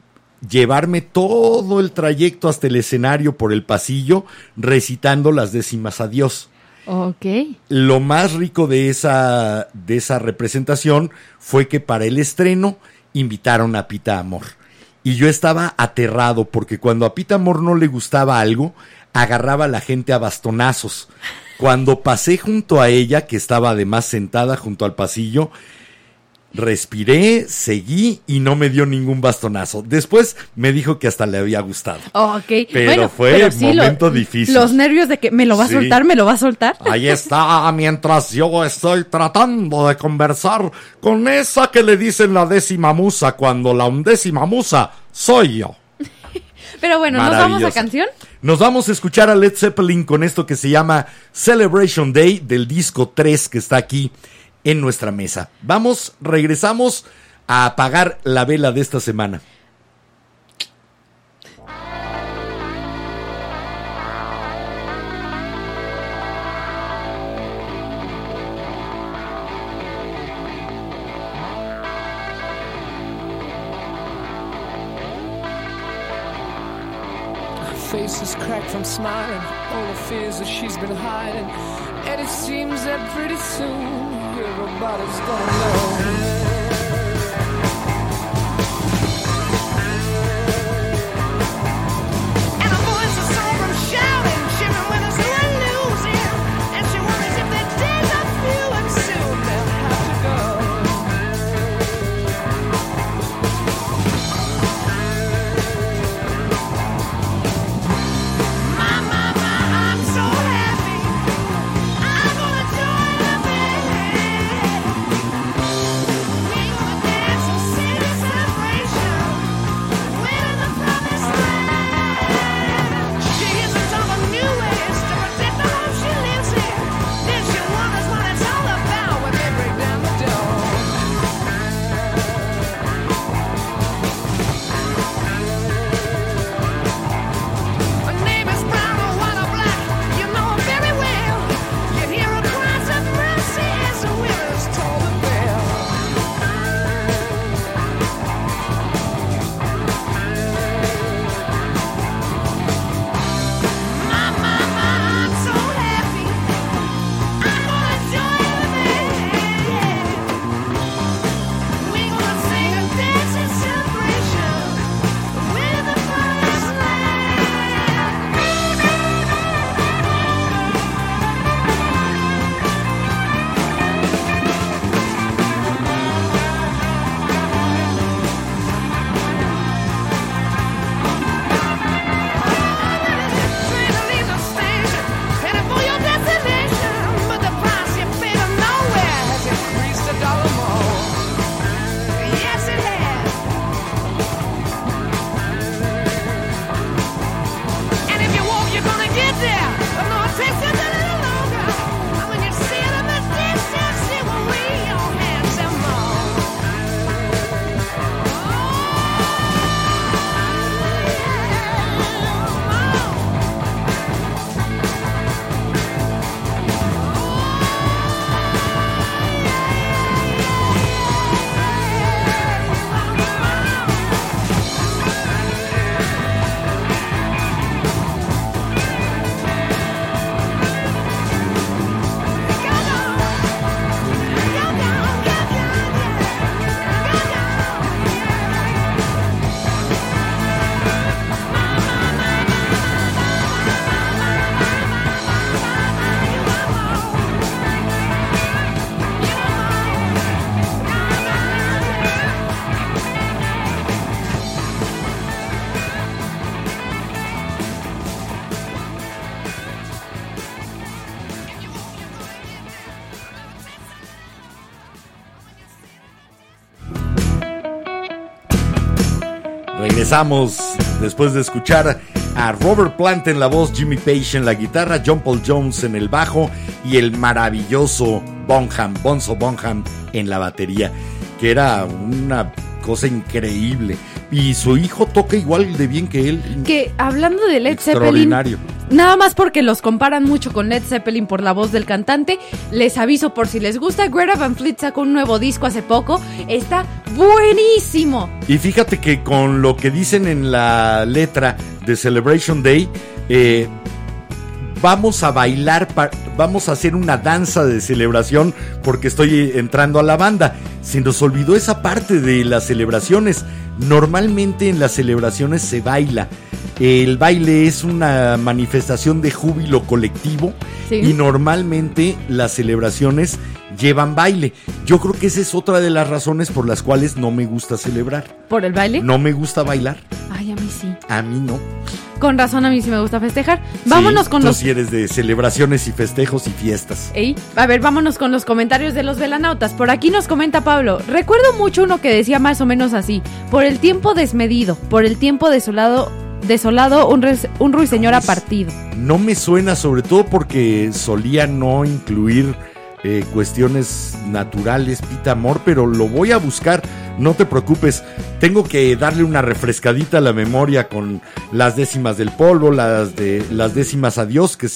llevarme todo el trayecto hasta el escenario por el pasillo recitando las décimas a Dios. Ok. Lo más rico de esa, de esa representación fue que para el estreno invitaron a Pita Amor. Y yo estaba aterrado porque cuando a Pita Amor no le gustaba algo, agarraba a la gente a bastonazos. Cuando pasé junto a ella, que estaba además sentada junto al pasillo, respiré, seguí y no me dio ningún bastonazo. Después me dijo que hasta le había gustado. Ok. Pero bueno, fue pero sí, lo- momento difícil. Los nervios de que me lo va a Sí. soltar, me lo va a soltar. Ahí está, mientras yo estoy tratando de conversar con esa que le dicen la décima musa cuando la undécima musa soy yo. *laughs* Pero bueno, ¿nos vamos a canción? Nos vamos a escuchar a Led Zeppelin con esto que se llama Celebration Day del disco 3 que está aquí en nuestra mesa. Vamos, regresamos a apagar la vela de esta semana. Face is cracked from smiling, all the fears that she's been hiding. And it seems that pretty soon everybody's gonna know. Regresamos después de escuchar a Robert Plant en la voz, Jimmy Page en la guitarra, John Paul Jones en el bajo y el maravilloso Bonham, Bonzo Bonham en la batería, que era una cosa increíble. Y su hijo toca igual de bien que él. Que hablando de Led Zeppelin, Extraordinario. Nada más porque los comparan mucho con Led Zeppelin por la voz del cantante, les aviso por si les gusta, Greta Van Fleet sacó un nuevo disco hace poco, está buenísimo. Y fíjate que con lo que dicen en la letra de Celebration Day, eh, vamos a bailar, vamos a hacer una danza de celebración porque estoy entrando a la banda. Se nos olvidó esa parte de las celebraciones. Normalmente en las celebraciones se baila. El baile es una manifestación de júbilo colectivo Sí. y normalmente las celebraciones llevan baile. Yo creo que esa es otra de las razones por las cuales no me gusta celebrar. ¿Por el baile? No me gusta bailar. Ay, a mí sí. A mí no. Con razón a mí sí me gusta festejar. Vámonos Sí, con tú los... sí eres de celebraciones y festejos y fiestas. Ey, a ver, vámonos con los comentarios de los velanautas. Por aquí nos comenta Pablo. Recuerdo mucho uno que decía más o menos así. Por el tiempo desmedido, por el tiempo desolado, desolado, un, res- un ruiseñor ha partido. No me suena, sobre todo porque solía no incluir eh, cuestiones naturales, Pita Amor, pero lo voy a buscar. No te preocupes, tengo que darle una refrescadita a la memoria con las décimas del polvo, las de las décimas a Dios, que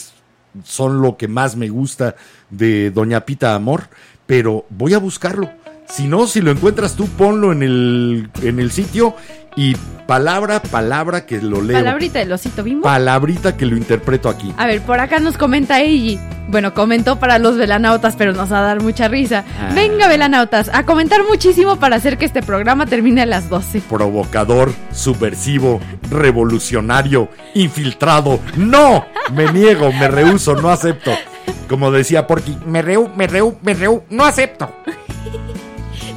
son lo que más me gusta de Doña Pita Amor, pero voy a buscarlo. Si no, si lo encuentras tú, ponlo en el, en el sitio y palabra, palabra que lo leo. Palabrita del osito bimbo. Palabrita que lo interpreto aquí. A ver, por acá nos comenta Eiji. Bueno, comentó para los velanautas, pero nos va a dar mucha risa. Ah. Venga, velanautas, a comentar muchísimo para hacer que este programa termine a las 12. Provocador, subversivo, revolucionario, infiltrado. ¡No! Me niego, me rehuso, no acepto. Como decía Porky, me rehu, me rehu, me rehu, no acepto.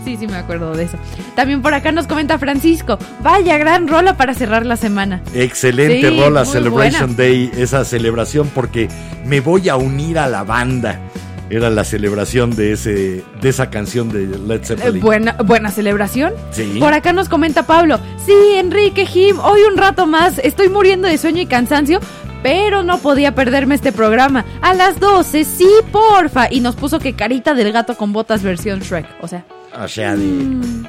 Sí, sí, me acuerdo de eso. También por acá nos comenta Francisco. Vaya gran rola para cerrar la semana. Excelente Sí, rola Celebration buena. Day, esa celebración porque me voy a unir a la banda. Era la celebración de ese de esa canción de Led Eh, Zeppelin. buena, buena celebración. Sí. Por acá nos comenta Pablo. Sí, Enrique Jim, hoy un rato más. Estoy muriendo de sueño y cansancio. Pero no podía perderme este programa. A las 12, sí, porfa. Y nos puso que carita del gato con botas versión Shrek. O sea, O sea, de Mm.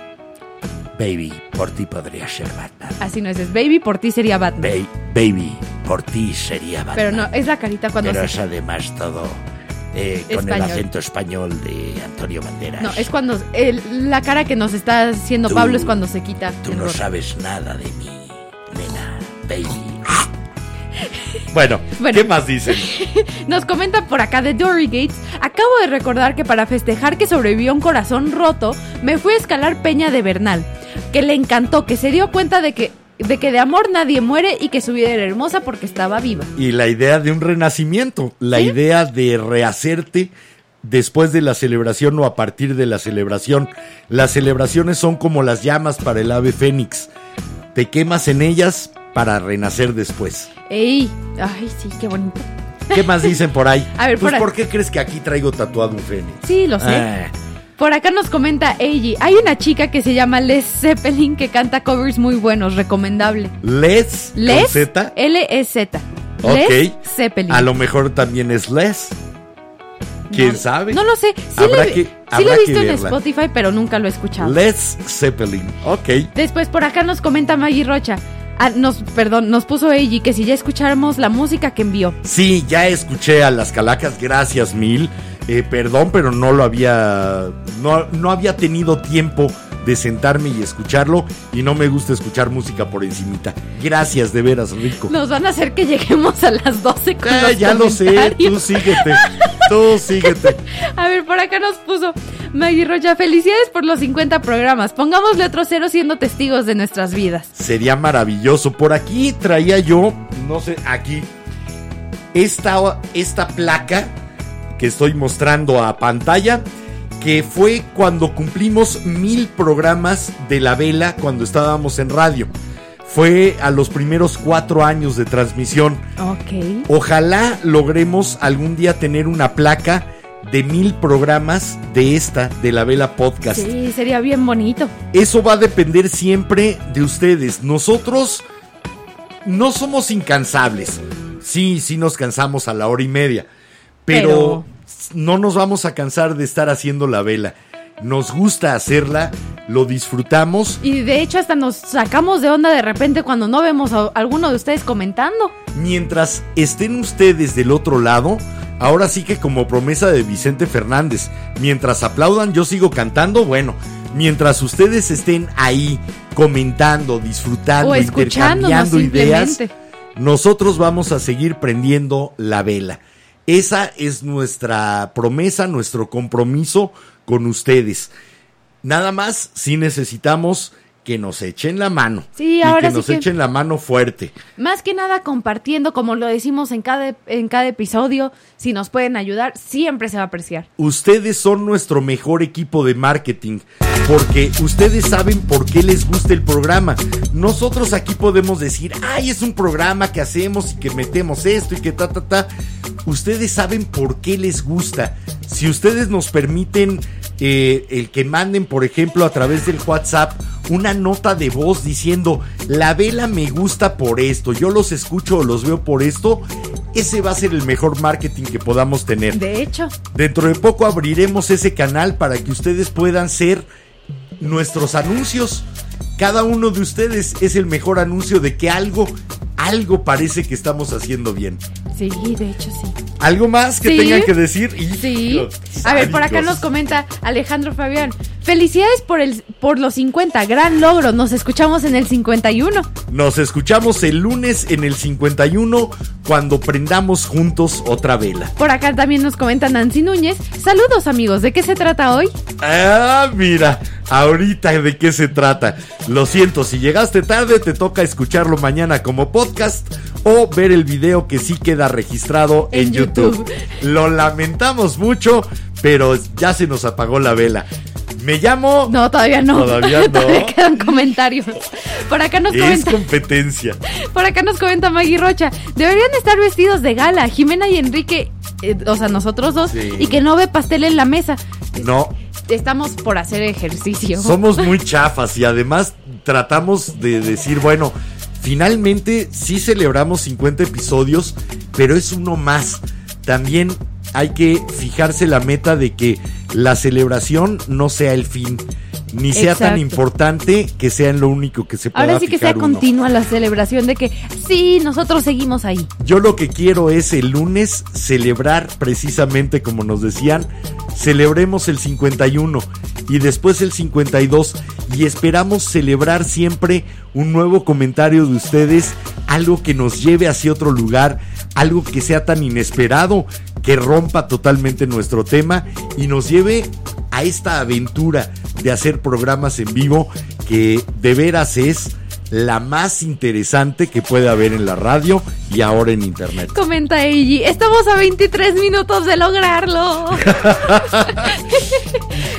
Baby, por ti podría ser Batman. así no es. es Baby, por ti sería Batman. Ba- baby, por ti sería Batman. Pero no, es la carita cuando Pero se... es además todo eh, con el acento español de Antonio Banderas. No, es cuando... el- la cara que nos está haciendo Tú- Pablo es cuando se quita. Tú el no sabes nada de mí, nena, baby. *laughs* Bueno, *laughs* Bueno. ¿qué más dicen? *laughs* Nos comenta por acá de Dory Gates. Acabo de recordar que para festejar que sobrevivió un corazón roto, me fui a escalar Peña de Bernal. Que le encantó, que se dio cuenta de que de que de amor nadie muere y que su vida era hermosa porque estaba viva. Y la idea de un renacimiento, la ¿Sí? idea de rehacerte después de la celebración o a partir de la celebración. Las celebraciones son como las llamas para el ave fénix. Te quemas en ellas para renacer después. ¡Ey! ¡Ay, sí, qué bonito! ¿Qué más dicen por ahí? *laughs* A ver, pues, por ahí. ¿por qué crees que aquí traigo tatuado un fénix? Sí, lo sé. Ah, Por acá nos comenta Eiji. Hay una chica que se llama Les Zeppelin que canta covers muy buenos, recomendable. Les, con Les Z. L-E-Z. Ok. Les Zeppelin. A lo mejor también es Les. ¿Quién No- sabe? No lo sé. Sí, Habrá le, que- sí habrá lo he visto en. Spotify, pero nunca lo he escuchado. Les Zeppelin. Ok. Después por acá nos comenta Maggie Rocha. Ah, nos, perdón, nos puso Eiji que si ya escucháramos la música que envió. Sí, ya escuché a las calacas, gracias mil. Eh, perdón, pero no lo había. No, no había tenido tiempo de sentarme y escucharlo. Y no me gusta escuchar música por encimita. Gracias, de veras, Rico. Nos van a hacer que lleguemos a las 12 con los ya lo sé, tú síguete. Tú síguete. *laughs* A ver, por acá nos puso Maggie Rocha. Felicidades por los 50 programas. Pongámosle otro cero siendo testigos de nuestras vidas. Sería maravilloso. Por aquí traía yo, no sé, aquí, esta, esta placa que estoy mostrando a pantalla, que fue cuando cumplimos mil programas de la vela cuando estábamos en radio. Fue a los primeros cuatro años de transmisión. Ok. Ojalá logremos algún día tener una placa de mil programas de esta, de la Vela Podcast. Sí, sería bien bonito. Eso va a depender siempre de ustedes. Nosotros no somos incansables. Sí, sí nos cansamos a la hora y media. Pero, Pero- no nos vamos a cansar de estar haciendo la vela. Nos gusta hacerla, lo disfrutamos. Y de hecho hasta nos sacamos de onda de repente cuando no vemos a alguno de ustedes comentando. Mientras estén ustedes del otro lado, ahora sí que como promesa de Vicente Fernández, mientras aplaudan yo sigo cantando, bueno, mientras ustedes estén ahí comentando, disfrutando, O intercambiando ideas, nosotros vamos a seguir prendiendo la vela. Esa es nuestra promesa, nuestro compromiso con ustedes. Nada más si necesitamos que nos echen la mano. Sí, y ahora que sí nos que- echen la mano fuerte. Más que nada compartiendo, como lo decimos en cada, en cada episodio, si nos pueden ayudar, siempre se va a apreciar. Ustedes son nuestro mejor equipo de marketing, porque ustedes saben por qué les gusta el programa. Nosotros aquí podemos decir, ay, es un programa que hacemos y que metemos esto y que ta, ta, ta. Ustedes saben por qué les gusta. Si ustedes nos permiten eh, el que manden, por ejemplo, a través del WhatsApp, una nota de voz diciendo, la vela me gusta por esto, yo los escucho o los veo por esto, ese va a ser el mejor marketing que podamos tener. De hecho, Dentro de poco abriremos ese canal para que ustedes puedan ser nuestros anuncios. Cada uno de ustedes es el mejor anuncio de que algo, algo parece que estamos haciendo bien. sí, de hecho sí. ¿Algo más que Sí. tengan que decir? Sí. A ver, por acá nos comenta Alejandro Fabián. Felicidades por el por los 50, gran logro. Nos escuchamos en el 51. Nos escuchamos el lunes en el 51 cuando prendamos juntos otra vela. Por acá también nos comenta Nancy Núñez. Saludos amigos, ¿de qué se trata hoy? Ah, mira, ahorita de qué se trata. Lo siento, si llegaste tarde te toca escucharlo mañana como podcast o ver el video que sí queda registrado en, En YouTube. YouTube. Lo lamentamos mucho, pero ya se nos apagó la vela. Me llamo... No, todavía no. Todavía *laughs* no. Todavía quedan comentarios. Por acá nos Es comenta, competencia. por acá nos comenta Maggie Rocha. Deberían estar vestidos de gala, Jimena y Enrique, eh, o sea, nosotros dos, Sí. y que no ve pastel en la mesa. No, Estamos por hacer ejercicio. somos muy *laughs* chafas y además tratamos de decir, bueno, finalmente sí celebramos 50 episodios, pero es uno más. También hay que fijarse la meta de que la celebración no sea el fin, ni sea tan importante que sea lo único que se pueda Ahora sí que sea uno. continua la celebración de que sí, nosotros seguimos ahí. Yo lo que quiero es el lunes celebrar precisamente como nos decían, celebremos el 51 y después el 52 y esperamos celebrar siempre un nuevo comentario de ustedes, algo que nos lleve hacia otro lugar, algo que sea tan inesperado que rompa totalmente nuestro tema y nos lleve a esta aventura de hacer programas en vivo que de veras es la más interesante que puede haber en la radio y ahora en internet. Comenta Eiji, estamos a 23 minutos de lograrlo.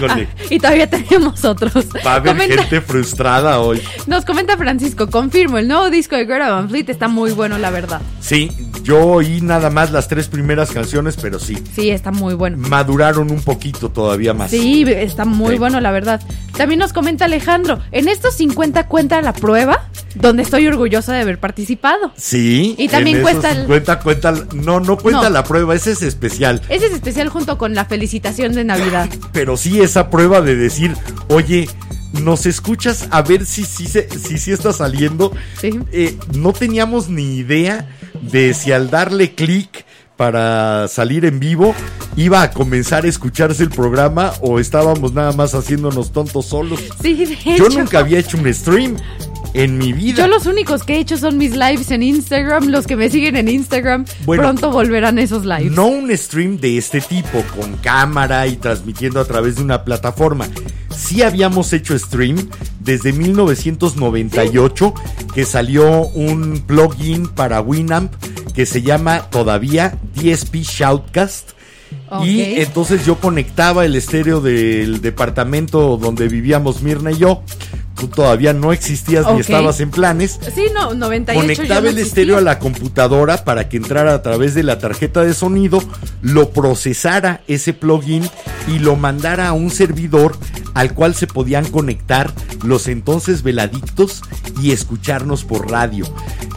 Ah, y todavía tenemos otros. va a haber Comenta- gente frustrada hoy. Nos comenta Francisco, confirmo, el nuevo disco de Greta Van Fleet está muy bueno, la verdad. Sí, yo oí nada más las tres primeras canciones, pero sí, Sí, está muy bueno. maduraron un poquito todavía más. Sí, está muy Sí. bueno, la verdad. También nos comenta Alejandro, en estos 50 cuenta la prueba, donde estoy orgullosa de haber participado. Sí, Y también esos cuesta el- 50 cuenta, no, no cuenta No. la prueba, ese es especial. Ese es especial junto con la felicitación de Navidad. *laughs* Pero sí esa prueba de decir, oye, nos escuchas a ver si sí si, si, está saliendo. Sí. Eh, no teníamos ni idea de si al darle clic para salir en vivo iba a comenzar a escucharse el programa o estábamos nada más haciéndonos tontos solos. Sí, de hecho. Yo nunca había hecho un stream en mi vida. Yo los únicos que he hecho son mis lives en Instagram. Los que me siguen en Instagram Bueno. pronto volverán esos lives. No un stream de este tipo, con cámara y transmitiendo a través de una plataforma. Sí habíamos hecho stream desde 1998, que salió un plugin para Winamp que se llama todavía DSP Shoutcast. Y entonces yo conectaba el estéreo del departamento donde vivíamos Mirna y yo tú todavía no existías ni estabas en planes. Sí, no, 98 ya Conectaba no el estéreo a la computadora para que entrara a través de la tarjeta de sonido, lo procesara ese plugin y lo mandara a un servidor al cual se podían conectar los entonces veladictos y escucharnos por radio.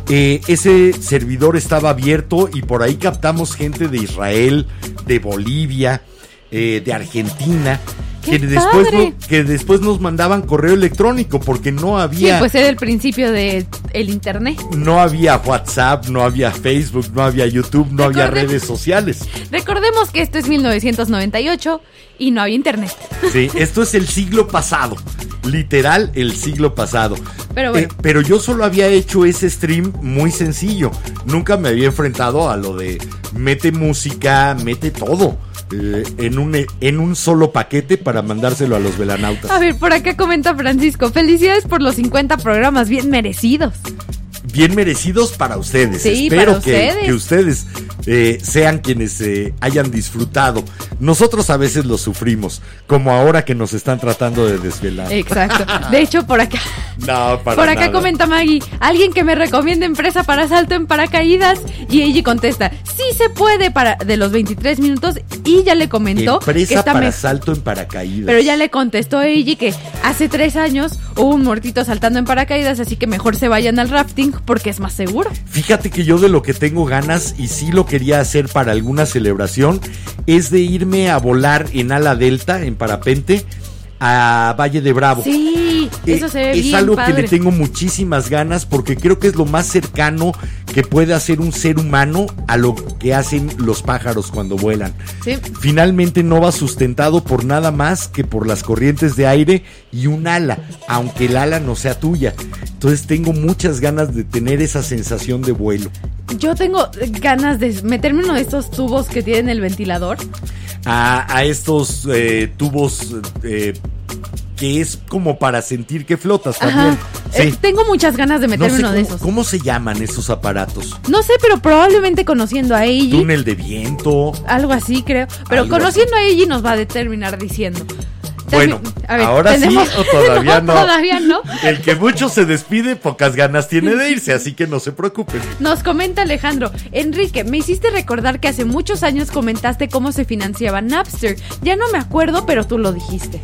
Eh, ese servidor estaba abierto y por ahí captamos gente de Israel, de Bolivia, eh, de Argentina. ¡Qué Que después, no- que después nos mandaban correo electrónico porque no Sí, había pues era el principio del el internet. no había WhatsApp, no había Facebook, no había YouTube, no había redes sociales. Recordemos que esto es 1998 y no había internet. Sí, *laughs* esto es el siglo pasado. Literal, el siglo pasado. Pero bueno. Eh, pero yo solo había hecho ese stream muy sencillo. Nunca me había enfrentado a lo de mete música, mete todo. Eh, en, un, en un solo paquete para mandárselo a los velanautas. A ver, por acá comenta Francisco. Felicidades por los 50 programas bien merecidos. Bien merecidos para ustedes. Sí, Espero para que ustedes. que ustedes eh, sean quienes eh, hayan disfrutado. Nosotros a veces lo sufrimos, como ahora que nos están tratando de desvelar. Exacto. *laughs* De hecho, por acá. no, para Por acá nada. comenta Maggie, alguien que me recomiende empresa para salto en paracaídas. Y ella contesta, sí se puede para de los 23 minutos. Y ya le comentó que Empresa está para salto en paracaídas. Pero ya le contestó ella que hace tres años hubo un muertito saltando en paracaídas, así que mejor se vayan al rafting porque es más seguro. Fíjate que yo de lo que tengo ganas y sí lo quería hacer para alguna celebración es de irme a volar en ala delta, en parapente, a Valle de Bravo. Sí, Eh, eso se ve es bien algo que le tengo muchísimas ganas porque creo que es lo más cercano que puede hacer un ser humano a lo que hacen los pájaros cuando vuelan. Sí. Finalmente no va sustentado por nada más que por las corrientes de aire y un ala, aunque el ala no sea tuya. Entonces tengo muchas ganas de tener esa sensación de vuelo. Yo tengo ganas de meterme en uno de estos tubos que tienen el ventilador. A, a estos eh, tubos eh, que es como para sentir que flotas también. Eh, tengo muchas ganas de No meterme sé uno de esos. ¿Cómo se llaman esos aparatos? No sé, pero probablemente conociendo a ella, túnel de viento. algo así creo. Pero conociendo a ella nos va a determinar diciendo. Bueno, También- a ver, ahora sí o todavía *laughs* no. Todavía no. El que mucho se despide, pocas ganas tiene de irse, así que no se preocupen. Nos comenta Alejandro, Enrique, me hiciste recordar que hace muchos años comentaste cómo se financiaba Napster. Ya no me acuerdo, pero tú lo dijiste.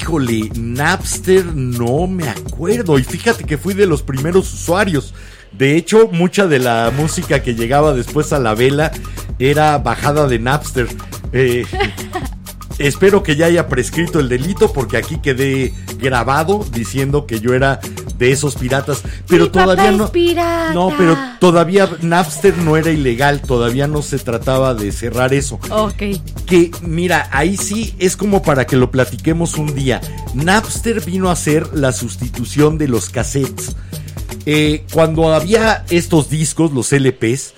Híjole, Napster no me acuerdo. Y fíjate que fui de los primeros usuarios. De hecho, mucha de la música que llegaba después a la vela era bajada de Napster. Eh, *laughs* espero que ya haya prescrito el delito porque aquí quedé grabado diciendo que yo era de esos piratas. Pero Mi papá todavía es no. pirata. No, pero todavía Napster no era ilegal. Todavía no se trataba de cerrar eso. Ok. Que mira, ahí sí es como para que lo platiquemos un día. Napster vino a ser la sustitución de los cassettes. Eh, cuando había estos discos, los LPs,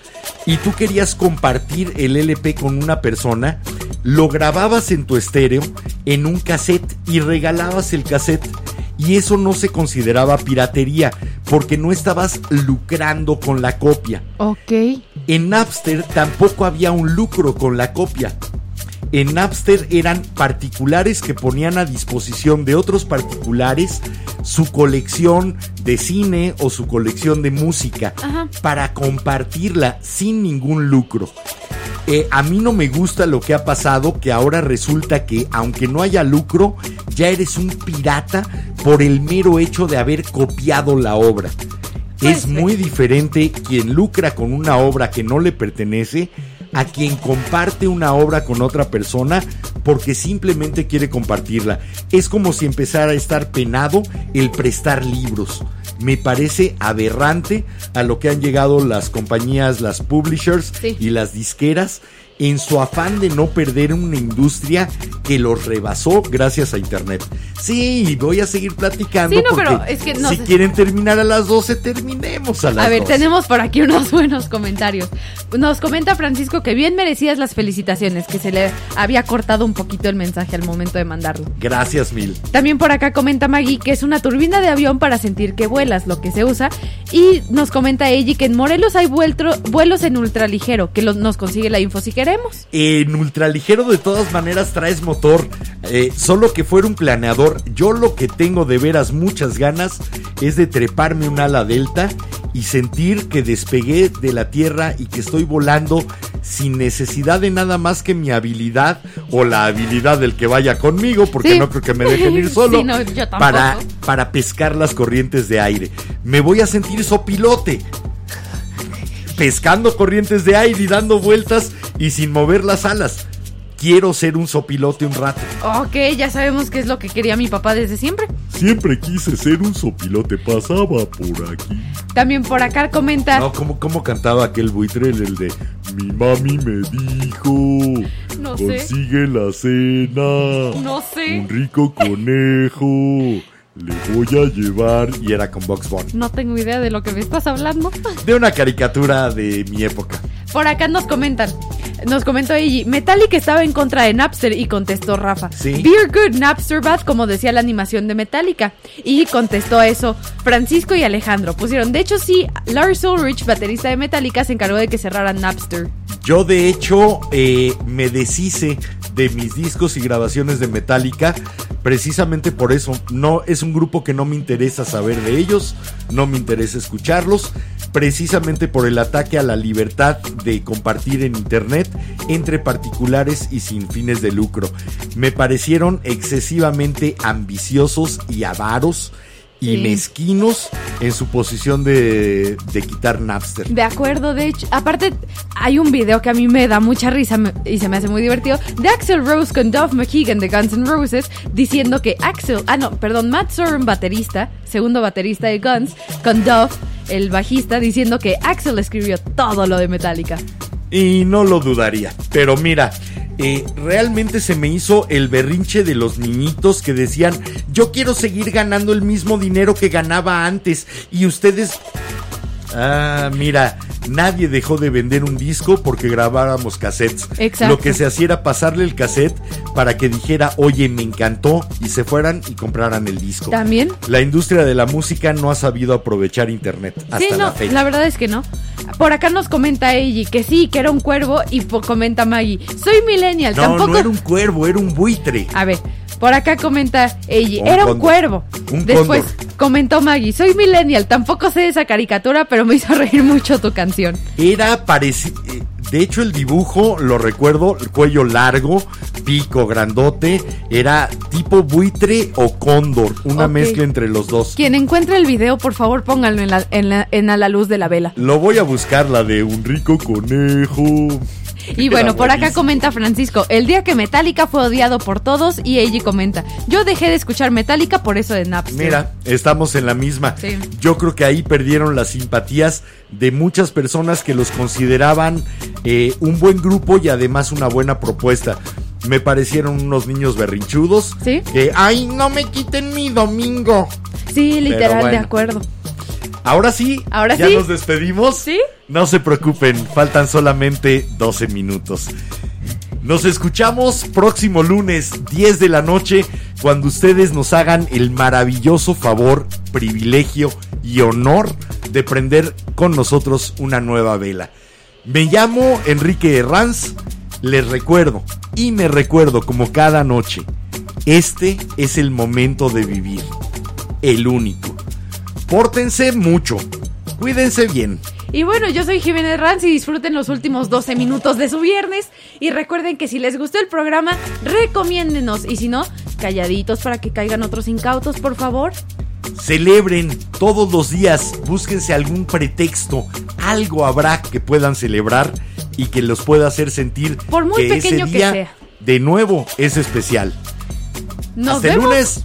y tú querías compartir el LP con una persona, lo grababas en tu estéreo, en un cassette, y regalabas el cassette. Y eso no se consideraba piratería, porque no estabas lucrando con la copia. Ok. En Napster tampoco había un lucro con la copia. En Napster eran particulares que ponían a disposición de otros particulares su colección de cine o su colección de música Ajá. para compartirla sin ningún lucro. Eh, a mí no me gusta lo que ha pasado, que ahora resulta que aunque no haya lucro, ya eres un pirata por el mero hecho de haber copiado la obra. Pues, es muy diferente quien lucra con una obra que no le pertenece a quien comparte una obra con otra persona porque simplemente quiere compartirla. Es como si empezara a estar penado el prestar libros. Me parece aberrante a lo que han llegado las compañías, las publishers Sí. y las disqueras en su afán de no perder una industria que los rebasó gracias a internet. Sí, voy a seguir platicando Sí, no, porque pero es que no si sé- quieren terminar a las 12, terminemos a las A ver, 12. tenemos por aquí unos *laughs* buenos comentarios. Nos comenta Francisco que bien merecidas las felicitaciones, que se le había cortado un poquito el mensaje al momento de mandarlo. Gracias mil. También por acá comenta Maggie que es una turbina de avión para sentir que vuelas, lo que se usa. Y nos comenta ella que en Morelos hay vueltro- vuelos en ultraligero, que lo- nos consigue la info si queremos. En ultraligero de todas maneras traes motor, eh, solo que fuera un planeador. Yo lo que tengo de veras muchas ganas es de treparme un ala delta y sentir que despegué de la tierra y que estoy volando sin necesidad de nada más que mi habilidad o la habilidad del que vaya conmigo, porque Sí. no creo que me dejen ir *laughs* solo, Sí, no, yo tampoco. para, para pescar las corrientes de aire. Me voy a sentir sopilote pescando corrientes de aire y dando vueltas y sin mover las alas. Quiero ser un sopilote un rato. Ok, ya sabemos qué es lo que quería mi papá desde siempre. Siempre quise ser un sopilote, pasaba por aquí. También por acá comenta. No, ¿cómo, cómo cantaba aquel buitre? El, el de Mi mami me dijo, No sé. consigue la cena, No sé. un rico conejo, le voy a llevar. Y era con Box Bunny. No tengo idea de lo que me estás hablando. De una caricatura de mi época. Por acá nos comentan. Nos comentó Eiji, Metallica estaba en contra de Napster y contestó Rafa. Sí. Beer Good, Napster Bad, como decía la animación de Metallica. Y contestó a eso Francisco y Alejandro. Pusieron, de hecho sí, Lars Ulrich, baterista de Metallica, se encargó de que cerraran Napster. Yo de hecho eh, me deshice de mis discos y grabaciones de Metallica precisamente por eso. No es un grupo que no me interesa saber de ellos, no me interesa escucharlos, precisamente por el ataque a la libertad de compartir en internet entre particulares y sin fines de lucro. Me parecieron excesivamente ambiciosos y avaros y Sí. mezquinos en su posición de, de quitar Napster. De acuerdo, de hecho, aparte hay un video que a mí me da mucha risa y se me hace muy divertido de Axel Rose con Duff McKagan de Guns N' Roses diciendo que Axel, ah no, perdón, Matt Sorum, baterista, segundo baterista de Guns, con Duff, el bajista, diciendo que Axel escribió todo lo de Metallica. Y no lo dudaría. Pero mira, eh, realmente se me hizo el berrinche de los niñitos que decían, yo quiero seguir ganando el mismo dinero que ganaba antes. Y ustedes... Ah, mira, nadie dejó de vender un disco porque grabáramos cassettes. Exacto. Lo que se hacía era pasarle el cassette para que dijera, oye, me encantó, y se fueran y compraran el disco. También. La industria de la música no ha sabido aprovechar internet hasta sí, no, la fecha. la verdad es que no. Por acá nos comenta Eiji que sí, que era un cuervo y comenta Maggie, soy millennial, no, tampoco... no era un cuervo, era un buitre. A ver, por acá comenta Un era un cóndor. cuervo. Un Después cóndor. comentó Maggie, soy millennial, tampoco sé esa caricatura, pero me hizo reír mucho tu canción. Era parecido. De hecho, el dibujo, lo recuerdo, el cuello largo, pico grandote, era tipo buitre o cóndor, una mezcla entre los dos. Quien encuentre el video, por favor, pónganlo en, la, en, la- en a la luz de la vela. Lo voy a buscar, la de un rico conejo. Y bueno, por acá comenta Francisco, el día que Metallica fue odiado por todos y Eiji comenta, yo dejé de escuchar Metallica por eso de Napster. Mira, estamos en la misma. Sí. Yo creo que ahí perdieron las simpatías de muchas personas que los consideraban eh, un buen grupo y además una buena propuesta. Me parecieron unos niños berrinchudos Sí. que, ay, no me quiten mi domingo. Sí, literal, bueno. de acuerdo. Ahora sí, Ahora ya sí. nos despedimos. ¿Sí? No se preocupen, faltan solamente 12 minutos. Nos escuchamos próximo lunes, 10 de la noche, cuando ustedes nos hagan el maravilloso favor, privilegio y honor de prender con nosotros una nueva vela. Me llamo Enrique Herranz, les recuerdo y me recuerdo como cada noche, este es el momento de vivir, el único. Pórtense mucho, cuídense bien. Y bueno, yo soy Jiménez Ranz y disfruten los últimos 12 minutos de su viernes. Y recuerden que si les gustó el programa, recomiéndenos. Y si no, calladitos para que caigan otros incautos, por favor. Celebren todos los días, búsquense algún pretexto, algo habrá que puedan celebrar y que los pueda hacer sentir Por muy que pequeño ese que día sea. de nuevo es especial. Nos Hasta el lunes.